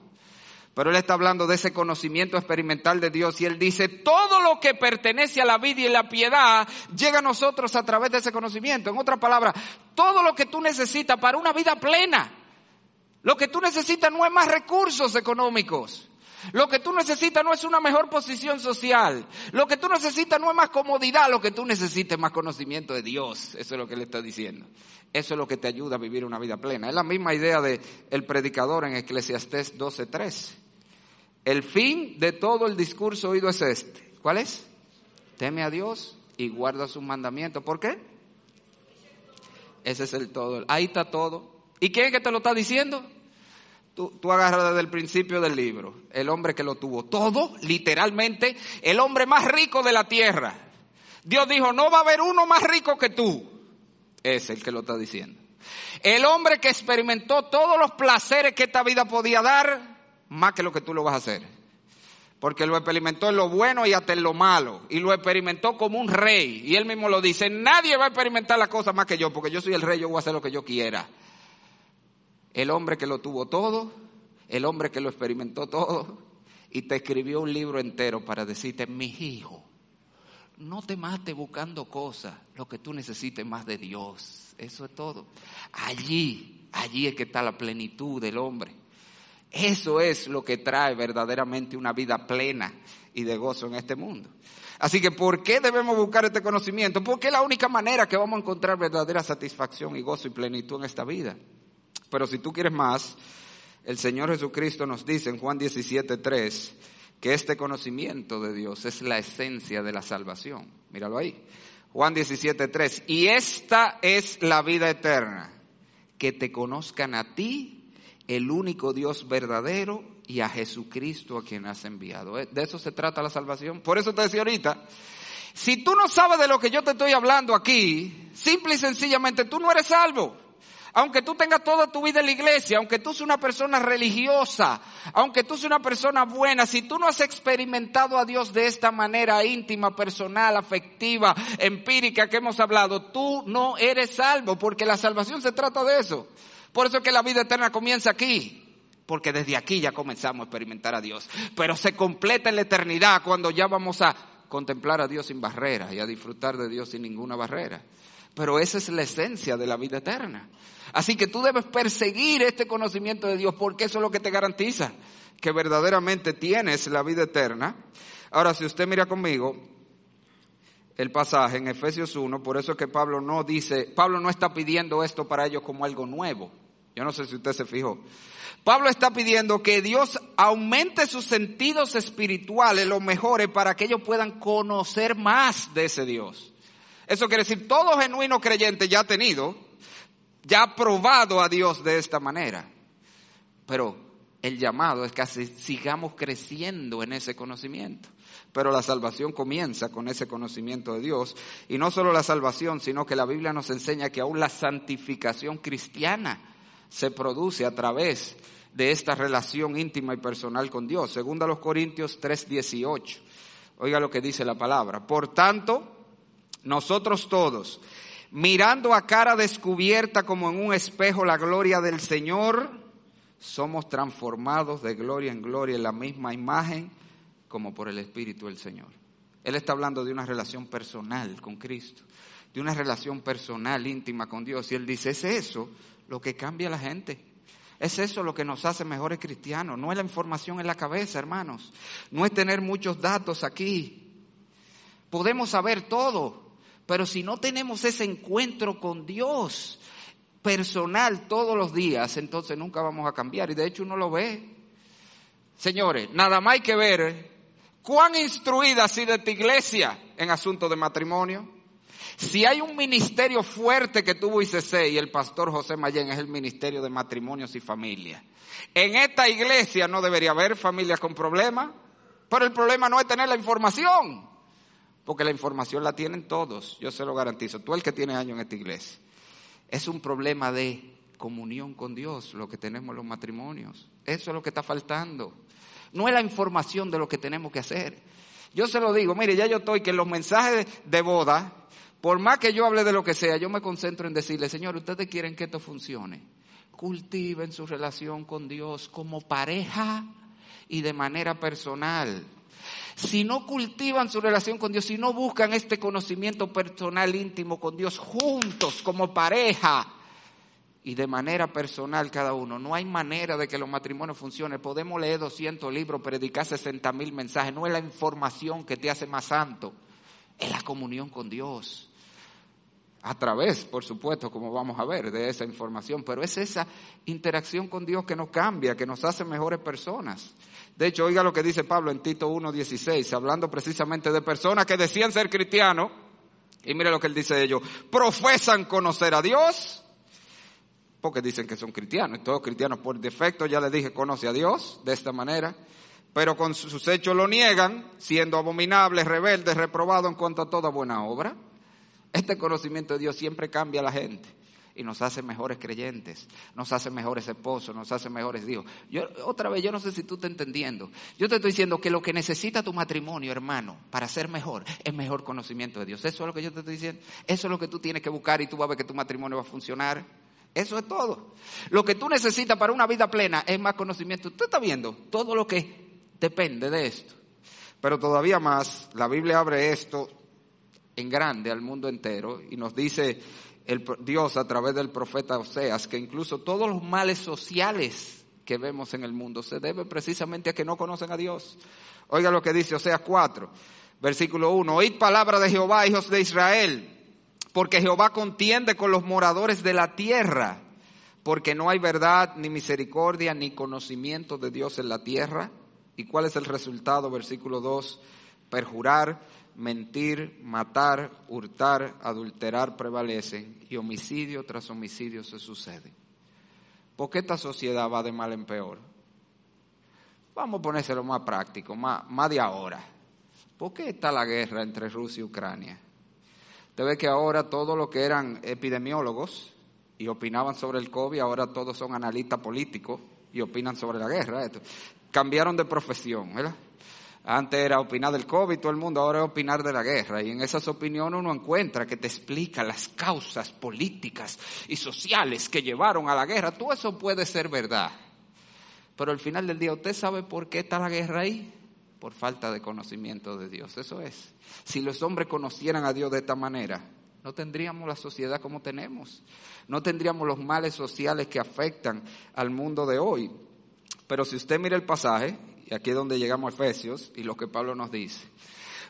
Speaker 1: Pero él está hablando de ese conocimiento experimental de Dios y él dice, todo lo que pertenece a la vida y la piedad llega a nosotros a través de ese conocimiento. En otras palabras, todo lo que tú necesitas para una vida plena, lo que tú necesitas no es más recursos económicos. Lo que tú necesitas no es una mejor posición social. Lo que tú necesitas no es más comodidad. Lo que tú necesitas es más conocimiento de Dios. Eso es lo que le está diciendo. Eso es lo que te ayuda a vivir una vida plena. Es la misma idea del el predicador en Eclesiastés 12.3. El fin de todo el discurso oído es este. ¿Cuál es? Teme a Dios y guarda sus mandamientos. ¿Por qué? Ese es el todo. Ahí está todo. ¿Y quién es que te lo está diciendo? Tú, tú, agarras desde el principio del libro. El hombre que lo tuvo todo, literalmente, el hombre más rico de la tierra. Dios dijo, no va a haber uno más rico que tú. Es el que lo está diciendo. El hombre que experimentó todos los placeres que esta vida podía dar, más que lo que tú lo vas a hacer. Porque lo experimentó en lo bueno y hasta en lo malo. Y lo experimentó como un rey. Y él mismo lo dice, nadie va a experimentar la cosa más que yo, porque yo soy el rey, yo voy a hacer lo que yo quiera. El hombre que lo tuvo todo, el hombre que lo experimentó todo, y te escribió un libro entero para decirte, mi hijo, no te mates buscando cosas, lo que tú necesites más de Dios. Eso es todo. Allí, allí es que está la plenitud del hombre. Eso es lo que trae verdaderamente una vida plena y de gozo en este mundo. Así que, ¿por qué debemos buscar este conocimiento? Porque es la única manera que vamos a encontrar verdadera satisfacción y gozo y plenitud en esta vida. Pero si tú quieres más, el Señor Jesucristo nos dice en Juan 17.3 que este conocimiento de Dios es la esencia de la salvación. Míralo ahí. Juan 17.3. Y esta es la vida eterna, que te conozcan a ti el único Dios verdadero y a Jesucristo a quien has enviado. Eh, de eso se trata la salvación. Por eso te decía ahorita, si tú no sabes de lo que yo te estoy hablando aquí, simple y sencillamente tú no eres salvo. Aunque tú tengas toda tu vida en la iglesia, aunque tú seas una persona religiosa, aunque tú seas una persona buena, si tú no has experimentado a Dios de esta manera íntima, personal, afectiva, empírica que hemos hablado, tú no eres salvo, porque la salvación se trata de eso. Por eso es que la vida eterna comienza aquí. Porque desde aquí ya comenzamos a experimentar a Dios. Pero se completa en la eternidad cuando ya vamos a contemplar a Dios sin barreras y a disfrutar de Dios sin ninguna barrera. Pero esa es la esencia de la vida eterna. Así que tú debes perseguir este conocimiento de Dios porque eso es lo que te garantiza que verdaderamente tienes la vida eterna. Ahora, si usted mira conmigo el pasaje en Efesios 1, por eso es que Pablo no dice, Pablo no está pidiendo esto para ellos como algo nuevo. Yo no sé si usted se fijó. Pablo está pidiendo que Dios aumente sus sentidos espirituales, los mejore para que ellos puedan conocer más de ese Dios. Eso quiere decir, todo genuino creyente ya ha tenido, ya ha probado a Dios de esta manera. Pero el llamado es que sigamos creciendo en ese conocimiento. Pero la salvación comienza con ese conocimiento de Dios. Y no solo la salvación, sino que la Biblia nos enseña que aún la santificación cristiana se produce a través de esta relación íntima y personal con Dios. Segunda los Corintios 3:18. Oiga lo que dice la palabra. Por tanto, nosotros todos, mirando a cara descubierta como en un espejo la gloria del Señor, somos transformados de gloria en gloria en la misma imagen como por el Espíritu del Señor. Él está hablando de una relación personal con Cristo, de una relación personal íntima con Dios. Y él dice, es eso lo que cambia a la gente. Es eso lo que nos hace mejores cristianos. No es la información en la cabeza, hermanos. No es tener muchos datos aquí. Podemos saber todo, pero si no tenemos ese encuentro con Dios personal todos los días, entonces nunca vamos a cambiar. Y de hecho uno lo ve. Señores, nada más hay que ver ¿Cuán instruida ha sido esta iglesia en asuntos de matrimonio? Si hay un ministerio fuerte que tuvo ICC y el pastor José Mayén es el ministerio de matrimonios y familia. En esta iglesia no debería haber familias con problemas, pero el problema no es tener la información, porque la información la tienen todos, yo se lo garantizo, tú el que tiene años en esta iglesia. Es un problema de comunión con Dios lo que tenemos los matrimonios. Eso es lo que está faltando. No es la información de lo que tenemos que hacer. Yo se lo digo, mire, ya yo estoy que en los mensajes de boda, por más que yo hable de lo que sea, yo me concentro en decirle, Señor, ustedes quieren que esto funcione. Cultiven su relación con Dios como pareja y de manera personal. Si no cultivan su relación con Dios, si no buscan este conocimiento personal íntimo con Dios juntos como pareja, y de manera personal cada uno. No hay manera de que los matrimonios funcionen. Podemos leer 200 libros, predicar 60 mil mensajes. No es la información que te hace más santo, es la comunión con Dios. A través, por supuesto, como vamos a ver, de esa información. Pero es esa interacción con Dios que nos cambia, que nos hace mejores personas. De hecho, oiga lo que dice Pablo en Tito 1.16, hablando precisamente de personas que decían ser cristianos. Y mire lo que él dice de ellos. Profesan conocer a Dios porque dicen que son cristianos. Y todos cristianos por defecto, ya les dije, conoce a Dios de esta manera. Pero con sus hechos lo niegan, siendo abominables, rebeldes, reprobados en cuanto a toda buena obra. Este conocimiento de Dios siempre cambia a la gente y nos hace mejores creyentes, nos hace mejores esposos, nos hace mejores hijos. Yo, otra vez, yo no sé si tú estás entendiendo. Yo te estoy diciendo que lo que necesita tu matrimonio, hermano, para ser mejor, es mejor conocimiento de Dios. Eso es lo que yo te estoy diciendo. Eso es lo que tú tienes que buscar y tú vas a ver que tu matrimonio va a funcionar. Eso es todo. Lo que tú necesitas para una vida plena es más conocimiento. Tú estás viendo todo lo que depende de esto. Pero todavía más, la Biblia abre esto en grande al mundo entero y nos dice el Dios a través del profeta Oseas que incluso todos los males sociales que vemos en el mundo se deben precisamente a que no conocen a Dios. Oiga lo que dice Oseas 4, versículo 1. Oíd palabra de Jehová, hijos de Israel porque Jehová contiende con los moradores de la tierra, porque no hay verdad, ni misericordia, ni conocimiento de Dios en la tierra. ¿Y cuál es el resultado? Versículo 2, perjurar, mentir, matar, hurtar, adulterar prevalecen y homicidio tras homicidio se sucede. ¿Por qué esta sociedad va de mal en peor? Vamos a ponérselo más práctico, más, más de ahora. ¿Por qué está la guerra entre Rusia y Ucrania? Usted ve que ahora todos los que eran epidemiólogos y opinaban sobre el COVID, ahora todos son analistas políticos y opinan sobre la guerra. Cambiaron de profesión, ¿verdad? Antes era opinar del COVID, todo el mundo, ahora es opinar de la guerra. Y en esas opiniones uno encuentra que te explica las causas políticas y sociales que llevaron a la guerra. Todo eso puede ser verdad. Pero al final del día, ¿usted sabe por qué está la guerra ahí? por falta de conocimiento de Dios. Eso es. Si los hombres conocieran a Dios de esta manera, no tendríamos la sociedad como tenemos. No tendríamos los males sociales que afectan al mundo de hoy. Pero si usted mira el pasaje, y aquí es donde llegamos a Efesios, y lo que Pablo nos dice.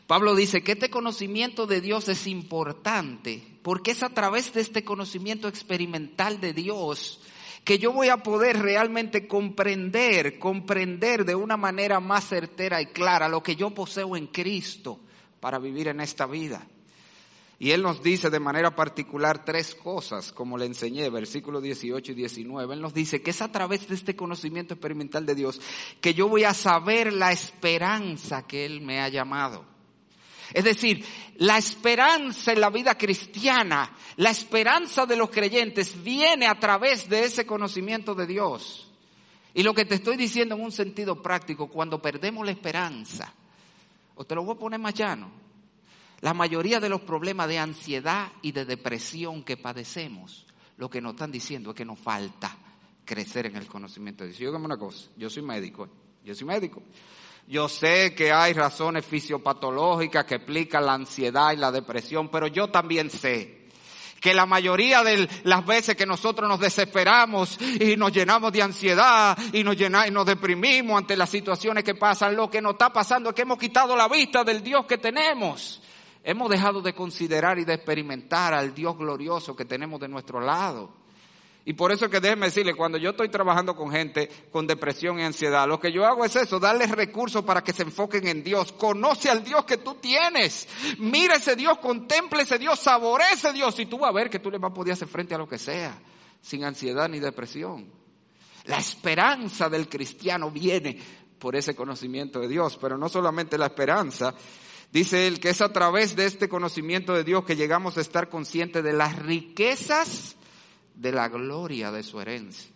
Speaker 1: Pablo dice que este conocimiento de Dios es importante porque es a través de este conocimiento experimental de Dios que yo voy a poder realmente comprender, comprender de una manera más certera y clara lo que yo poseo en Cristo para vivir en esta vida. Y Él nos dice de manera particular tres cosas, como le enseñé, versículos 18 y 19. Él nos dice que es a través de este conocimiento experimental de Dios que yo voy a saber la esperanza que Él me ha llamado. Es decir, la esperanza en la vida cristiana, la esperanza de los creyentes viene a través de ese conocimiento de Dios. Y lo que te estoy diciendo en un sentido práctico, cuando perdemos la esperanza, o te lo voy a poner más llano, la mayoría de los problemas de ansiedad y de depresión que padecemos, lo que nos están diciendo es que nos falta crecer en el conocimiento de Dios. Yo una cosa, yo soy médico, yo soy médico. Yo sé que hay razones fisiopatológicas que explican la ansiedad y la depresión, pero yo también sé que la mayoría de las veces que nosotros nos desesperamos y nos llenamos de ansiedad y nos, llenamos, y nos deprimimos ante las situaciones que pasan, lo que nos está pasando es que hemos quitado la vista del Dios que tenemos. Hemos dejado de considerar y de experimentar al Dios glorioso que tenemos de nuestro lado. Y por eso que déjeme decirle, cuando yo estoy trabajando con gente con depresión y ansiedad, lo que yo hago es eso, darles recursos para que se enfoquen en Dios. Conoce al Dios que tú tienes. Mira ese Dios, contemple ese Dios, saboree ese Dios y tú vas a ver que tú le vas a poder hacer frente a lo que sea, sin ansiedad ni depresión. La esperanza del cristiano viene por ese conocimiento de Dios, pero no solamente la esperanza, Dice él que es a través de este conocimiento de Dios que llegamos a estar conscientes de las riquezas de la gloria de su herencia.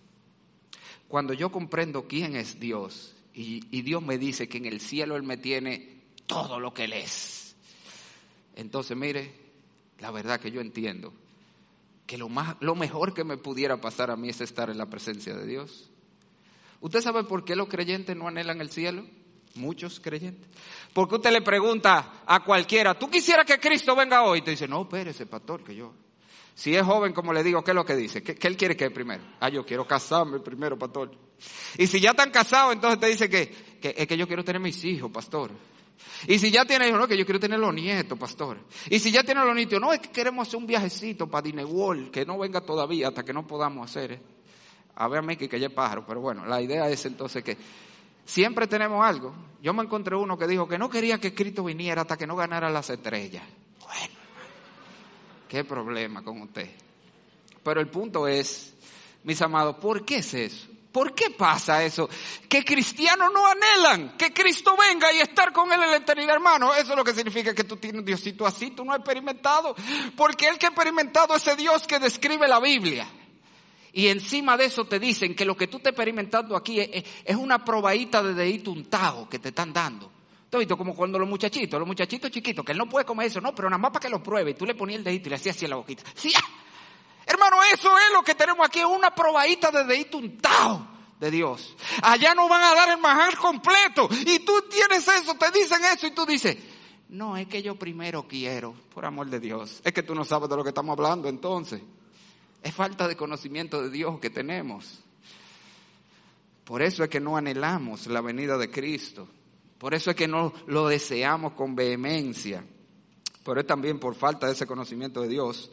Speaker 1: Cuando yo comprendo quién es Dios y, Dios me dice que en el cielo Él me tiene todo lo que Él es, entonces mire, la verdad que yo entiendo que lo, más, lo mejor que me pudiera pasar a mí es estar en la presencia de Dios. ¿Usted sabe por qué los creyentes no anhelan el cielo? Muchos creyentes. Porque usted le pregunta a cualquiera, ¿tú quisieras que Cristo venga hoy? Y te dice, no, espérese, pastor, que yo Si es joven, como le digo, ¿qué es lo que dice? ¿Qué, él quiere que primero? Ah, yo quiero casarme primero, pastor. Y si ya están casados, entonces te dice que, que es que yo quiero tener mis hijos, pastor. Y si ya tiene hijos, no, que yo quiero tener los nietos, pastor. Y si ya tiene los nietos, no, es que queremos hacer un viajecito para Dinewall, que no venga todavía hasta que no podamos hacer. ¿eh? A ver, Mickey, que ya es pájaro, pero bueno, la idea es entonces que siempre tenemos algo. Yo me encontré uno que dijo que no quería que Cristo viniera hasta que no ganara las estrellas. Bueno, qué problema con usted. Pero el punto es, mis amados, ¿por qué es eso? ¿Por qué pasa eso? Que cristianos no anhelan que Cristo venga y estar con Él en la eternidad, hermano. Eso es lo que significa que tú tienes un Diosito así, tú no has experimentado. Porque el que ha experimentado ese Dios que describe la Biblia. Y encima de eso te dicen que lo que tú estás experimentando aquí es, una probadita de dedito untado que te están dando. ¿Tú has visto como cuando los muchachitos, los muchachitos chiquitos, que él no puede comer eso, no, pero nada más para que lo pruebe, y tú le ponías el dedito y le hacías así en la boquita. ¡Sí! Hermano, eso es lo que tenemos aquí, una probadita de dedito untado de Dios. Allá no van a dar el manjar completo. Y tú tienes eso, te dicen eso y tú dices, no, es que yo primero quiero, por amor de Dios. Es que tú no sabes de lo que estamos hablando entonces. Es falta de conocimiento de Dios que tenemos. Por eso es que no anhelamos la venida de Cristo. Por eso es que no lo deseamos con vehemencia. Pero es también por falta de ese conocimiento de Dios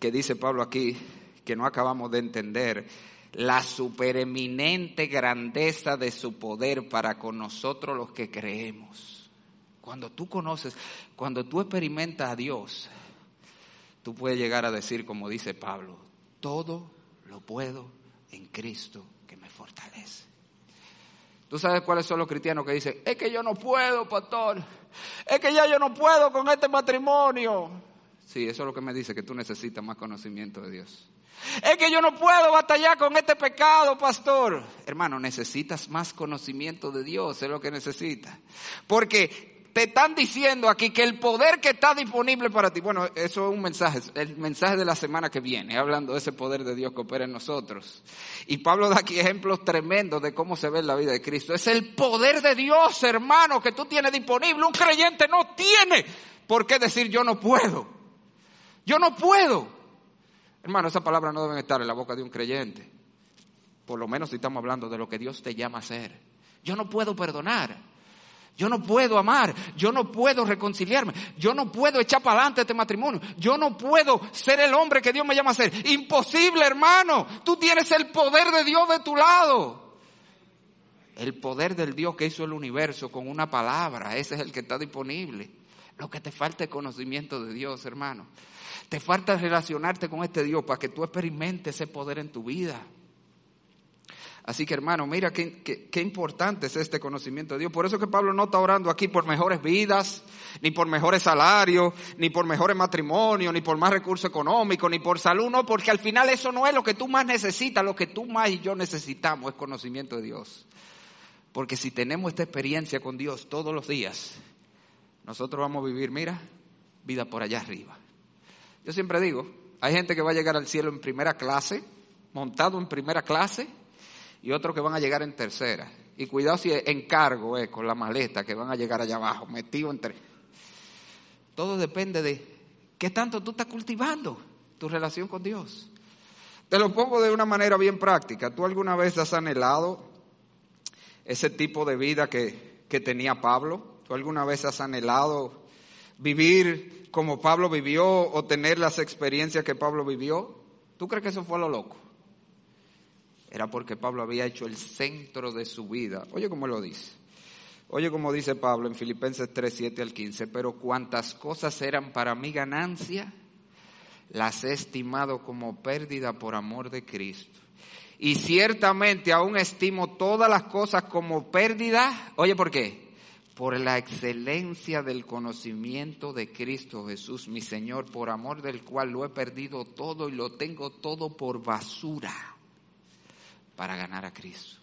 Speaker 1: que dice Pablo aquí que no acabamos de entender la supereminente grandeza de su poder para con nosotros los que creemos. Cuando tú conoces, cuando tú experimentas a Dios, tú puedes llegar a decir, como dice Pablo, todo lo puedo en Cristo que me fortalece. ¿Tú sabes cuáles son los cristianos que dicen, es que yo no puedo, pastor, es que ya yo no puedo con este matrimonio? Sí, eso es lo que me dice, que tú necesitas más conocimiento de Dios. Es que yo no puedo batallar con este pecado, pastor. Hermano, necesitas más conocimiento de Dios, es lo que necesitas. Porque te están diciendo aquí que el poder que está disponible para ti, bueno, eso es un mensaje, el mensaje de la semana que viene, hablando de ese poder de Dios que opera en nosotros. Y Pablo da aquí ejemplos tremendos de cómo se ve en la vida de Cristo. Es el poder de Dios, hermano, que tú tienes disponible. Un creyente no tiene por qué decir yo no puedo. Yo no puedo. Hermano, esas palabras no deben estar en la boca de un creyente. Por lo menos si estamos hablando de lo que Dios te llama a hacer. Yo no puedo perdonar. Yo no puedo amar, yo no puedo reconciliarme, yo no puedo echar para adelante este matrimonio, yo no puedo ser el hombre que Dios me llama a ser. Imposible, hermano. Tú tienes el poder de Dios de tu lado. El poder del Dios que hizo el universo con una palabra, ese es el que está disponible. Lo que te falta es conocimiento de Dios, hermano. Te falta relacionarte con este Dios para que tú experimentes ese poder en tu vida. Así que hermano, mira qué, qué, importante es este conocimiento de Dios. Por eso que Pablo no está orando aquí por mejores vidas, ni por mejores salarios, ni por mejores matrimonios, ni por más recursos económicos, ni por salud, no, porque al final eso no es lo que tú más necesitas, lo que tú más y yo necesitamos es conocimiento de Dios. Porque si tenemos esta experiencia con Dios todos los días, nosotros vamos a vivir, mira, vida por allá arriba. Yo siempre digo, hay gente que va a llegar al cielo en primera clase, montado en primera clase, y otros que van a llegar en tercera. Y cuidado si encargo eh, con la maleta que van a llegar allá abajo, metido entre. Todo depende de qué tanto tú estás cultivando tu relación con Dios. Te lo pongo de una manera bien práctica. ¿Tú alguna vez has anhelado ese tipo de vida que, que tenía Pablo? ¿Tú alguna vez has anhelado vivir como Pablo vivió o tener las experiencias que Pablo vivió? ¿Tú crees que eso fue lo loco? Era porque Pablo había hecho el centro de su vida. Oye cómo lo dice. Oye como dice Pablo en Filipenses 3, 7 al 15, pero cuantas cosas eran para mi ganancia, las he estimado como pérdida por amor de Cristo. Y ciertamente aún estimo todas las cosas como pérdida. Oye, ¿por qué? Por la excelencia del conocimiento de Cristo Jesús, mi Señor, por amor del cual lo he perdido todo y lo tengo todo por basura para ganar a Cristo.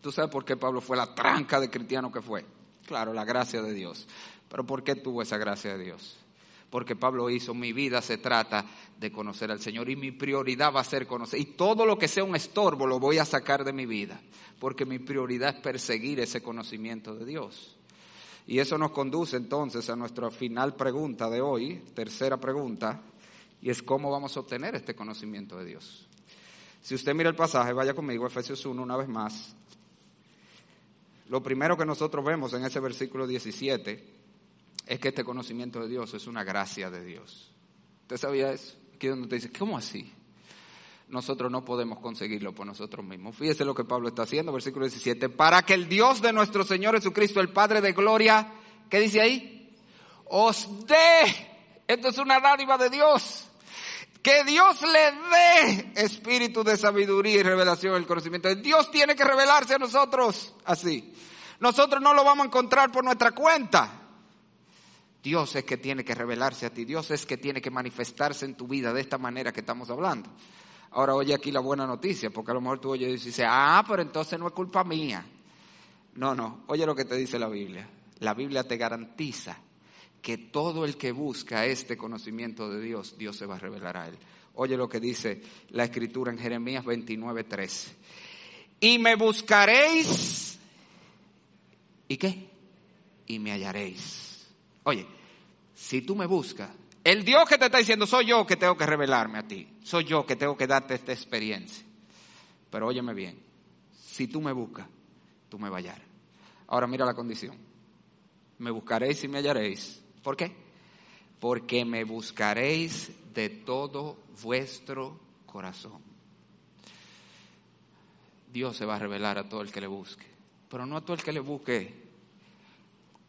Speaker 1: ¿Tú sabes por qué Pablo fue la tranca de cristiano que fue? Claro, la gracia de Dios. Pero ¿por qué tuvo esa gracia de Dios? Porque Pablo hizo, mi vida se trata de conocer al Señor y mi prioridad va a ser conocer. Y todo lo que sea un estorbo lo voy a sacar de mi vida, porque mi prioridad es perseguir ese conocimiento de Dios. Y eso nos conduce entonces a nuestra final pregunta de hoy, tercera pregunta, Y es cómo vamos a obtener este conocimiento de Dios. Si usted mira el pasaje, vaya conmigo, Efesios 1, una vez más. Lo primero que nosotros vemos en ese versículo 17 es que este conocimiento de Dios es una gracia de Dios. ¿Usted sabía eso? Aquí donde te dice, ¿cómo así? Nosotros no podemos conseguirlo por nosotros mismos. Fíjese lo que Pablo está haciendo, versículo 17. Para que el Dios de nuestro Señor Jesucristo, el Padre de Gloria, ¿qué dice ahí? Os dé. Esto es una dádiva de Dios que Dios le dé espíritu de sabiduría y revelación, el conocimiento. Dios tiene que revelarse a nosotros así. Nosotros no lo vamos a encontrar por nuestra cuenta. Dios es que tiene que revelarse a ti. Dios es que tiene que manifestarse en tu vida de esta manera que estamos hablando. Ahora oye aquí la buena noticia, porque a lo mejor tú oyes y dices, ah, pero entonces no es culpa mía. No, no, oye lo que te dice la Biblia. La Biblia te garantiza que todo el que busca este conocimiento de Dios, Dios se va a revelar a él. Oye lo que dice la escritura en Jeremías 29, 13. Y me buscaréis, ¿y qué? Y me hallaréis. Oye, si tú me buscas, el Dios que te está diciendo, soy yo que tengo que revelarme a ti, soy yo que tengo que darte esta experiencia. Pero óyeme bien, si tú me buscas, tú me vas. Ahora mira la condición. Me buscaréis y me hallaréis ¿Por qué? Porque me buscaréis de todo vuestro corazón. Dios se va a revelar a todo el que le busque, pero no a todo el que le busque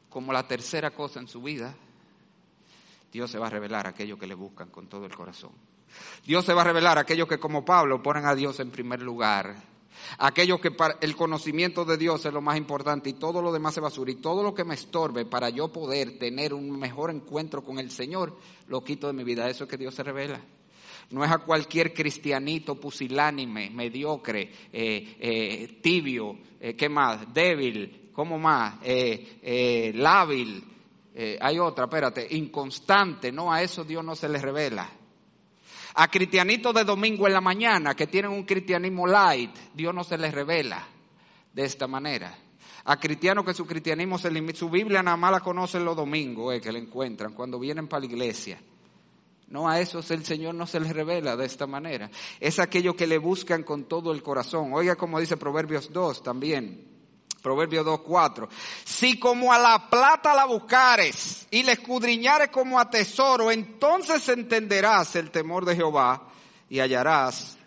Speaker 1: como la tercera cosa en su vida. Dios se va a revelar a aquellos que le buscan con todo el corazón. Dios se va a revelar a aquellos que como Pablo ponen a Dios en primer lugar Aquello que para el conocimiento de Dios es lo más importante y todo lo demás se basura y todo lo que me estorbe para yo poder tener un mejor encuentro con el Señor, lo quito de mi vida. Eso es que Dios se revela. No es a cualquier cristianito pusilánime, mediocre, eh, eh, tibio, eh, ¿qué más? Débil, ¿cómo más? lábil. hay otra, espérate, inconstante. No, a eso Dios no se le revela. A cristianitos de domingo en la mañana que tienen un cristianismo light, Dios no se les revela de esta manera. A cristianos que su cristianismo se limita, su Biblia nada más la conocen los domingos, eh, que la encuentran, cuando vienen para la iglesia. No, a esos el Señor no se les revela de esta manera. Es aquello que le buscan con todo el corazón. Oiga como dice Proverbios 2 también. Proverbio 2.4. Si como a la plata la buscares y la escudriñares como a tesoro, entonces entenderás el temor de Jehová y hallarás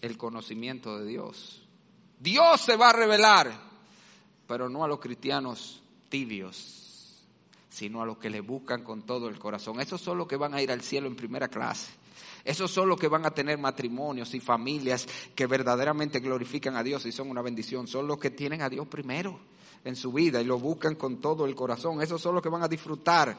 Speaker 1: el conocimiento de Dios. Dios se va a revelar, pero no a los cristianos tibios, sino a los que le buscan con todo el corazón. Esos son los que van a ir al cielo en primera clase. Esos son los que van a tener matrimonios y familias que verdaderamente glorifican a Dios y son una bendición. Son los que tienen a Dios primero en su vida y lo buscan con todo el corazón. Esos son los que van a disfrutar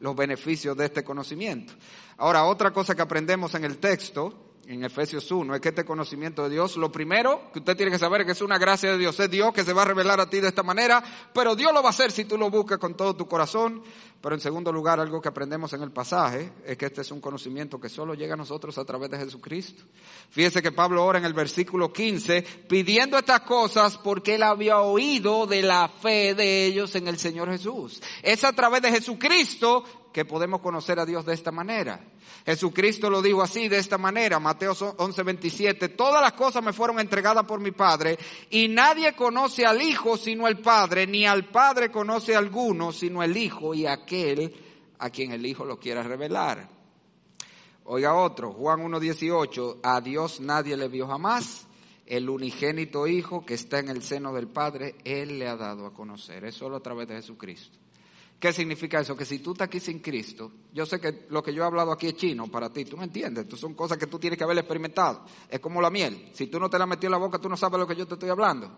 Speaker 1: los beneficios de este conocimiento. Ahora, otra cosa que aprendemos en el texto en Efesios 1 es que este conocimiento de Dios, lo primero que usted tiene que saber es que es una gracia de Dios, es Dios que se va a revelar a ti de esta manera, pero Dios lo va a hacer si tú lo buscas con todo tu corazón. Pero en segundo lugar, algo que aprendemos en el pasaje es que este es un conocimiento que solo llega a nosotros a través de Jesucristo. Fíjese que Pablo ora en el versículo 15 pidiendo estas cosas porque él había oído de la fe de ellos en el Señor Jesús. Es a través de Jesucristo que podemos conocer a Dios de esta manera. Jesucristo lo dijo así, de esta manera, Mateo 11:27, todas las cosas me fueron entregadas por mi Padre y nadie conoce al Hijo sino el Padre, ni al Padre conoce a alguno sino el Hijo y aquel a quien el Hijo lo quiera revelar. Oiga otro, Juan 1:18, a Dios nadie le vio jamás, el unigénito Hijo que está en el seno del Padre, Él le ha dado a conocer, es solo a través de Jesucristo. ¿Qué significa eso? Que si tú estás aquí sin Cristo, yo sé que lo que yo he hablado aquí es chino para ti, tú me entiendes, Esto son cosas que tú tienes que haber experimentado. Es como la miel, si tú no te la metió en la boca, tú no sabes lo que yo te estoy hablando.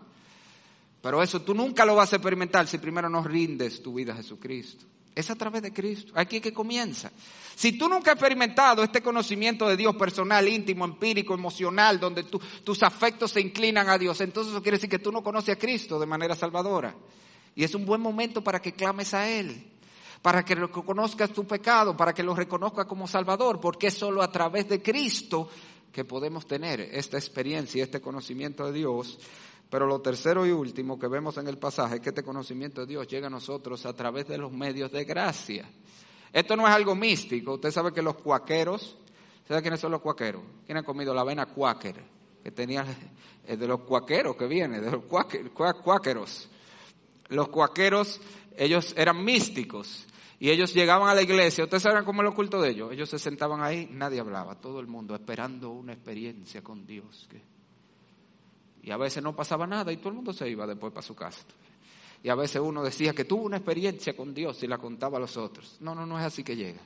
Speaker 1: Pero eso tú nunca lo vas a experimentar si primero no rindes tu vida a Jesucristo. Es a través de Cristo. Aquí es que comienza. Si tú nunca has experimentado este conocimiento de Dios personal, íntimo, empírico, emocional, donde tus afectos se inclinan a Dios, entonces eso quiere decir que tú no conoces a Cristo de manera salvadora. Y es un buen momento para que clames a Él, para que reconozcas tu pecado, para que lo reconozcas como Salvador, porque es solo a través de Cristo que podemos tener esta experiencia y este conocimiento de Dios. Pero lo tercero y último que vemos en el pasaje es que este conocimiento de Dios llega a nosotros a través de los medios de gracia. Esto no es algo místico. Usted sabe que los cuaqueros ¿Sabes quiénes son los cuaqueros? ¿Quién ha comido la avena cuáquer? Que tenía, de los cuaqueros que viene, de los cuáqueros. Los cuáqueros, ellos eran místicos. Y ellos llegaban a la iglesia, ustedes saben cómo es el oculto de ellos. Ellos se sentaban ahí, nadie hablaba, todo el mundo esperando una experiencia con Dios. Y a veces no pasaba nada y todo el mundo se iba después para su casa. Y a veces uno decía que tuvo una experiencia con Dios y la contaba a los otros. No, no, no es así que llega.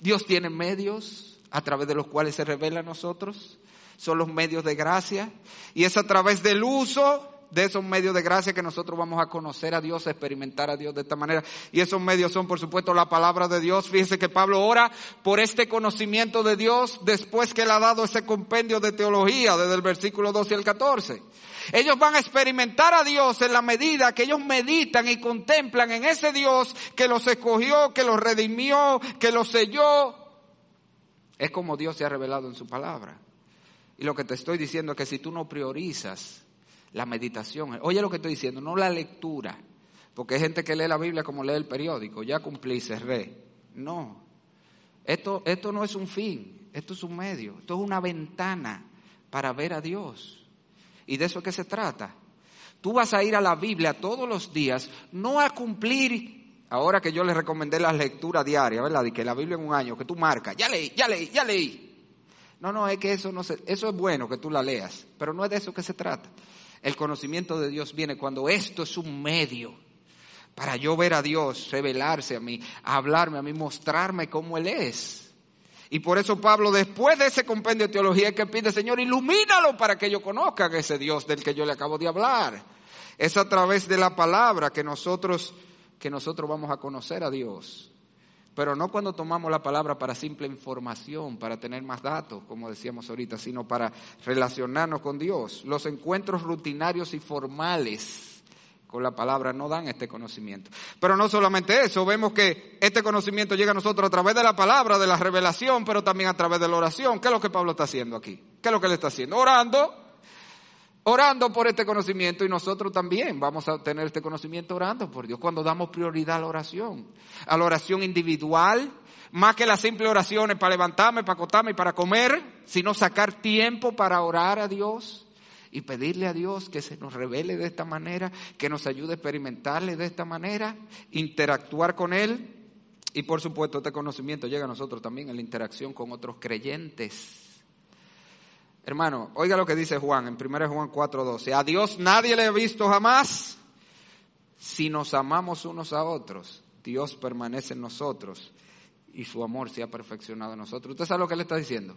Speaker 1: Dios tiene medios a través de los cuales se revela a nosotros. Son los medios de gracia. Y es a través del uso de esos medios de gracia que nosotros vamos a conocer a Dios, a experimentar a Dios de esta manera. Y esos medios son, por supuesto, la palabra de Dios. Fíjese que Pablo ora por este conocimiento de Dios después que él ha dado ese compendio de teología desde el versículo 12 al 14. Ellos van a experimentar a Dios en la medida que ellos meditan y contemplan en ese Dios que los escogió, que los redimió, que los selló. Es como Dios se ha revelado en su palabra. Y lo que te estoy diciendo es que si tú no priorizas la meditación, oye lo que estoy diciendo, no la lectura, porque hay gente que lee la Biblia como lee el periódico, ya cumplí, cerré. No, esto, esto no es un fin, esto es un medio, esto es una ventana para ver a Dios. Y de eso es que se trata. Tú vas a ir a la Biblia todos los días, no a cumplir, ahora que yo les recomendé la lectura diaria, ¿verdad? Y que la Biblia en un año, que tú marcas, ya leí, ya leí, ya leí. No, no, es que eso no se, eso es bueno que tú la leas, pero no es de eso que se trata. El conocimiento de Dios viene cuando esto es un medio para yo ver a Dios, revelarse a mí, hablarme a mí, mostrarme cómo Él es. Y por eso Pablo, después de ese compendio de teología, que pide, Señor, ilumínalo para que yo conozca a ese Dios del que yo le acabo de hablar. Es a través de la palabra que nosotros, que nosotros vamos a conocer a Dios. Pero no cuando tomamos la palabra para simple información, para tener más datos, como decíamos ahorita, sino para relacionarnos con Dios. Los encuentros rutinarios y formales con la palabra no dan este conocimiento. Pero no solamente eso, vemos que este conocimiento llega a nosotros a través de la palabra, de la revelación, pero también a través de la oración. ¿Qué es lo que Pablo está haciendo aquí? ¿Qué es lo que él está haciendo? Orando, orando por este conocimiento y nosotros también vamos a tener este conocimiento orando por Dios cuando damos prioridad a la oración, a la oración individual, más que las simples oraciones para levantarme, para acotarme y para comer, sino sacar tiempo para orar a Dios y pedirle a Dios que se nos revele de esta manera, que nos ayude a experimentarle de esta manera, interactuar con Él. Y por supuesto, este conocimiento llega a nosotros también en la interacción con otros creyentes. Hermano, oiga lo que dice Juan en 1 Juan 4:12. A Dios nadie le ha visto jamás. Si nos amamos unos a otros, Dios permanece en nosotros y su amor se ha perfeccionado en nosotros. ¿Usted sabe lo que le está diciendo?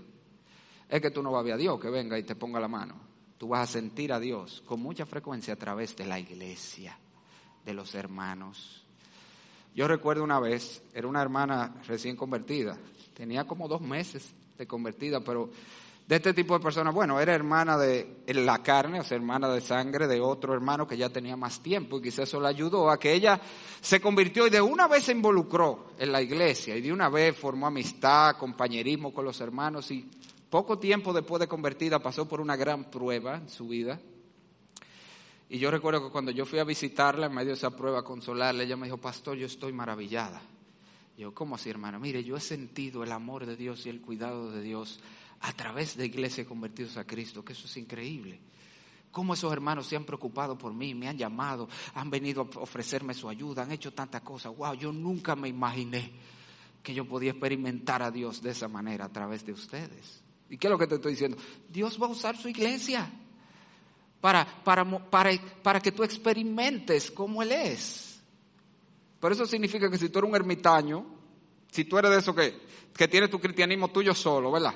Speaker 1: Es que tú no vas a ver a Dios que venga y te ponga la mano tú vas a sentir a Dios con mucha frecuencia a través de la iglesia, de los hermanos. Yo recuerdo una vez, era una hermana recién convertida, tenía como dos meses de convertida, pero de este tipo de personas, bueno, era hermana de la carne, o sea, hermana de sangre de otro hermano que ya tenía más tiempo y quizás eso le ayudó a que ella se convirtió y de una vez se involucró en la iglesia y de una vez formó amistad, compañerismo con los hermanos y poco tiempo después de convertida pasó por una gran prueba en su vida. Y yo recuerdo que cuando yo fui a visitarla en medio de esa prueba, a consolarla, ella me dijo, pastor, yo estoy maravillada. yo, ¿cómo así, hermano? Mire, yo he sentido el amor de Dios y el cuidado de Dios a través de iglesias convertidos a Cristo, que eso es increíble. Cómo esos hermanos se han preocupado por mí, me han llamado, han venido a ofrecerme su ayuda, han hecho tantas cosas. Wow, yo nunca me imaginé que yo podía experimentar a Dios de esa manera a través de ustedes. ¿Y qué es lo que te estoy diciendo? Dios va a usar su iglesia para, para, para, para que tú experimentes cómo Él es. Pero eso significa que si tú eres un ermitaño, si tú eres de eso que, que tienes tu cristianismo tuyo solo, ¿verdad?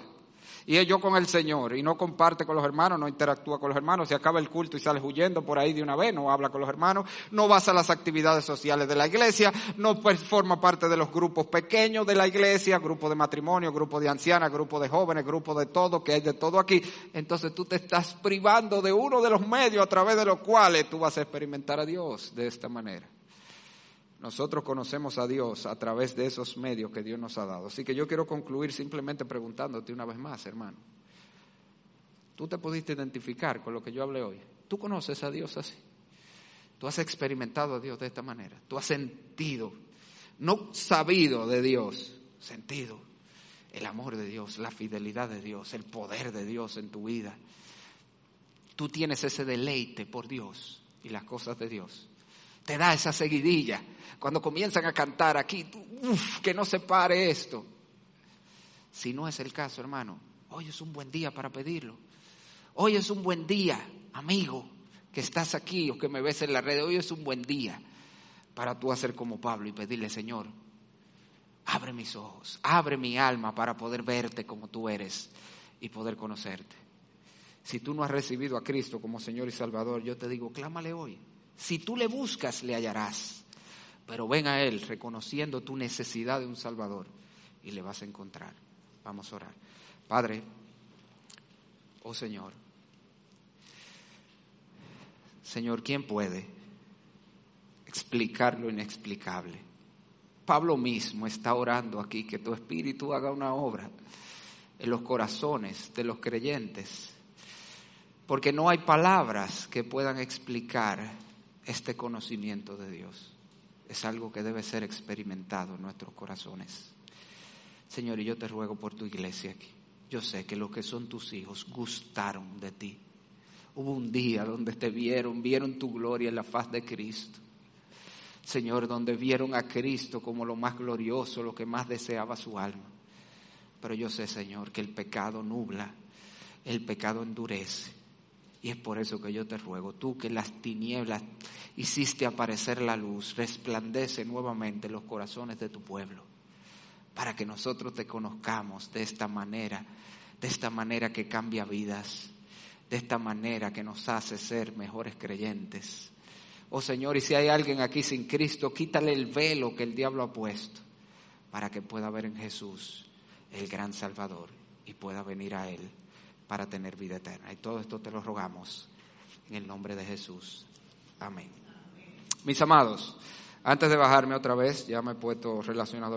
Speaker 1: Y es yo con el Señor y no comparte con los hermanos, no interactúa con los hermanos, se acaba el culto y sales huyendo por ahí de una vez, no habla con los hermanos, no vas a las actividades sociales de la iglesia, no forma parte de los grupos pequeños de la iglesia, grupo de matrimonio, grupo de ancianas, grupo de jóvenes, grupo de todo, que hay de todo aquí. Entonces tú te estás privando de uno de los medios a través de los cuales tú vas a experimentar a Dios de esta manera. Nosotros conocemos a Dios a través de esos medios que Dios nos ha dado. Así que yo quiero concluir simplemente preguntándote una vez más, hermano. ¿Tú te pudiste identificar con lo que yo hablé hoy? ¿Tú conoces a Dios así? ¿Tú has experimentado a Dios de esta manera? ¿Tú has sentido, no sabido de Dios, sentido el amor de Dios, la fidelidad de Dios, el poder de Dios en tu vida. Tú tienes ese deleite por Dios y las cosas de Dios. Te da esa seguidilla. Cuando comienzan a cantar aquí, que no se pare esto. Si no es el caso, hermano, hoy es un buen día para pedirlo. Hoy es un buen día, amigo, que estás aquí o que me ves en la red. Hoy es un buen día para tú hacer como Pablo y pedirle, Señor, abre mis ojos, abre mi alma para poder verte como tú eres y poder conocerte. Si tú no has recibido a Cristo como Señor y Salvador, yo te digo, clámale hoy. Si tú le buscas, le hallarás. Pero ven a Él reconociendo tu necesidad de un Salvador y le vas a encontrar. Vamos a orar. Padre, oh Señor, Señor, ¿quién puede explicar lo inexplicable? Pablo mismo está orando aquí que tu espíritu haga una obra en los corazones de los creyentes, porque no hay palabras que puedan explicar este conocimiento de Dios. Es algo que debe ser experimentado en nuestros corazones. Señor, y yo te ruego por tu iglesia aquí. Yo sé que los que son tus hijos gustaron de ti. Hubo un día donde te vieron, vieron tu gloria en la faz de Cristo. Señor, donde vieron a Cristo como lo más glorioso, lo que más deseaba su alma. Pero yo sé, Señor, que el pecado nubla, el pecado endurece. Y es por eso que yo te ruego, tú que las tinieblas hiciste aparecer la luz, resplandece nuevamente en los corazones de tu pueblo para que nosotros te conozcamos de esta manera, de esta manera que cambia vidas, de esta manera que nos hace ser mejores creyentes. Oh Señor, y si hay alguien aquí sin Cristo, quítale el velo que el diablo ha puesto para que pueda ver en Jesús el gran Salvador y pueda venir a Él para tener vida eterna. Y todo esto te lo rogamos en el nombre de Jesús. Amén. Mis amados, antes de bajarme otra vez, ya me he puesto relacionado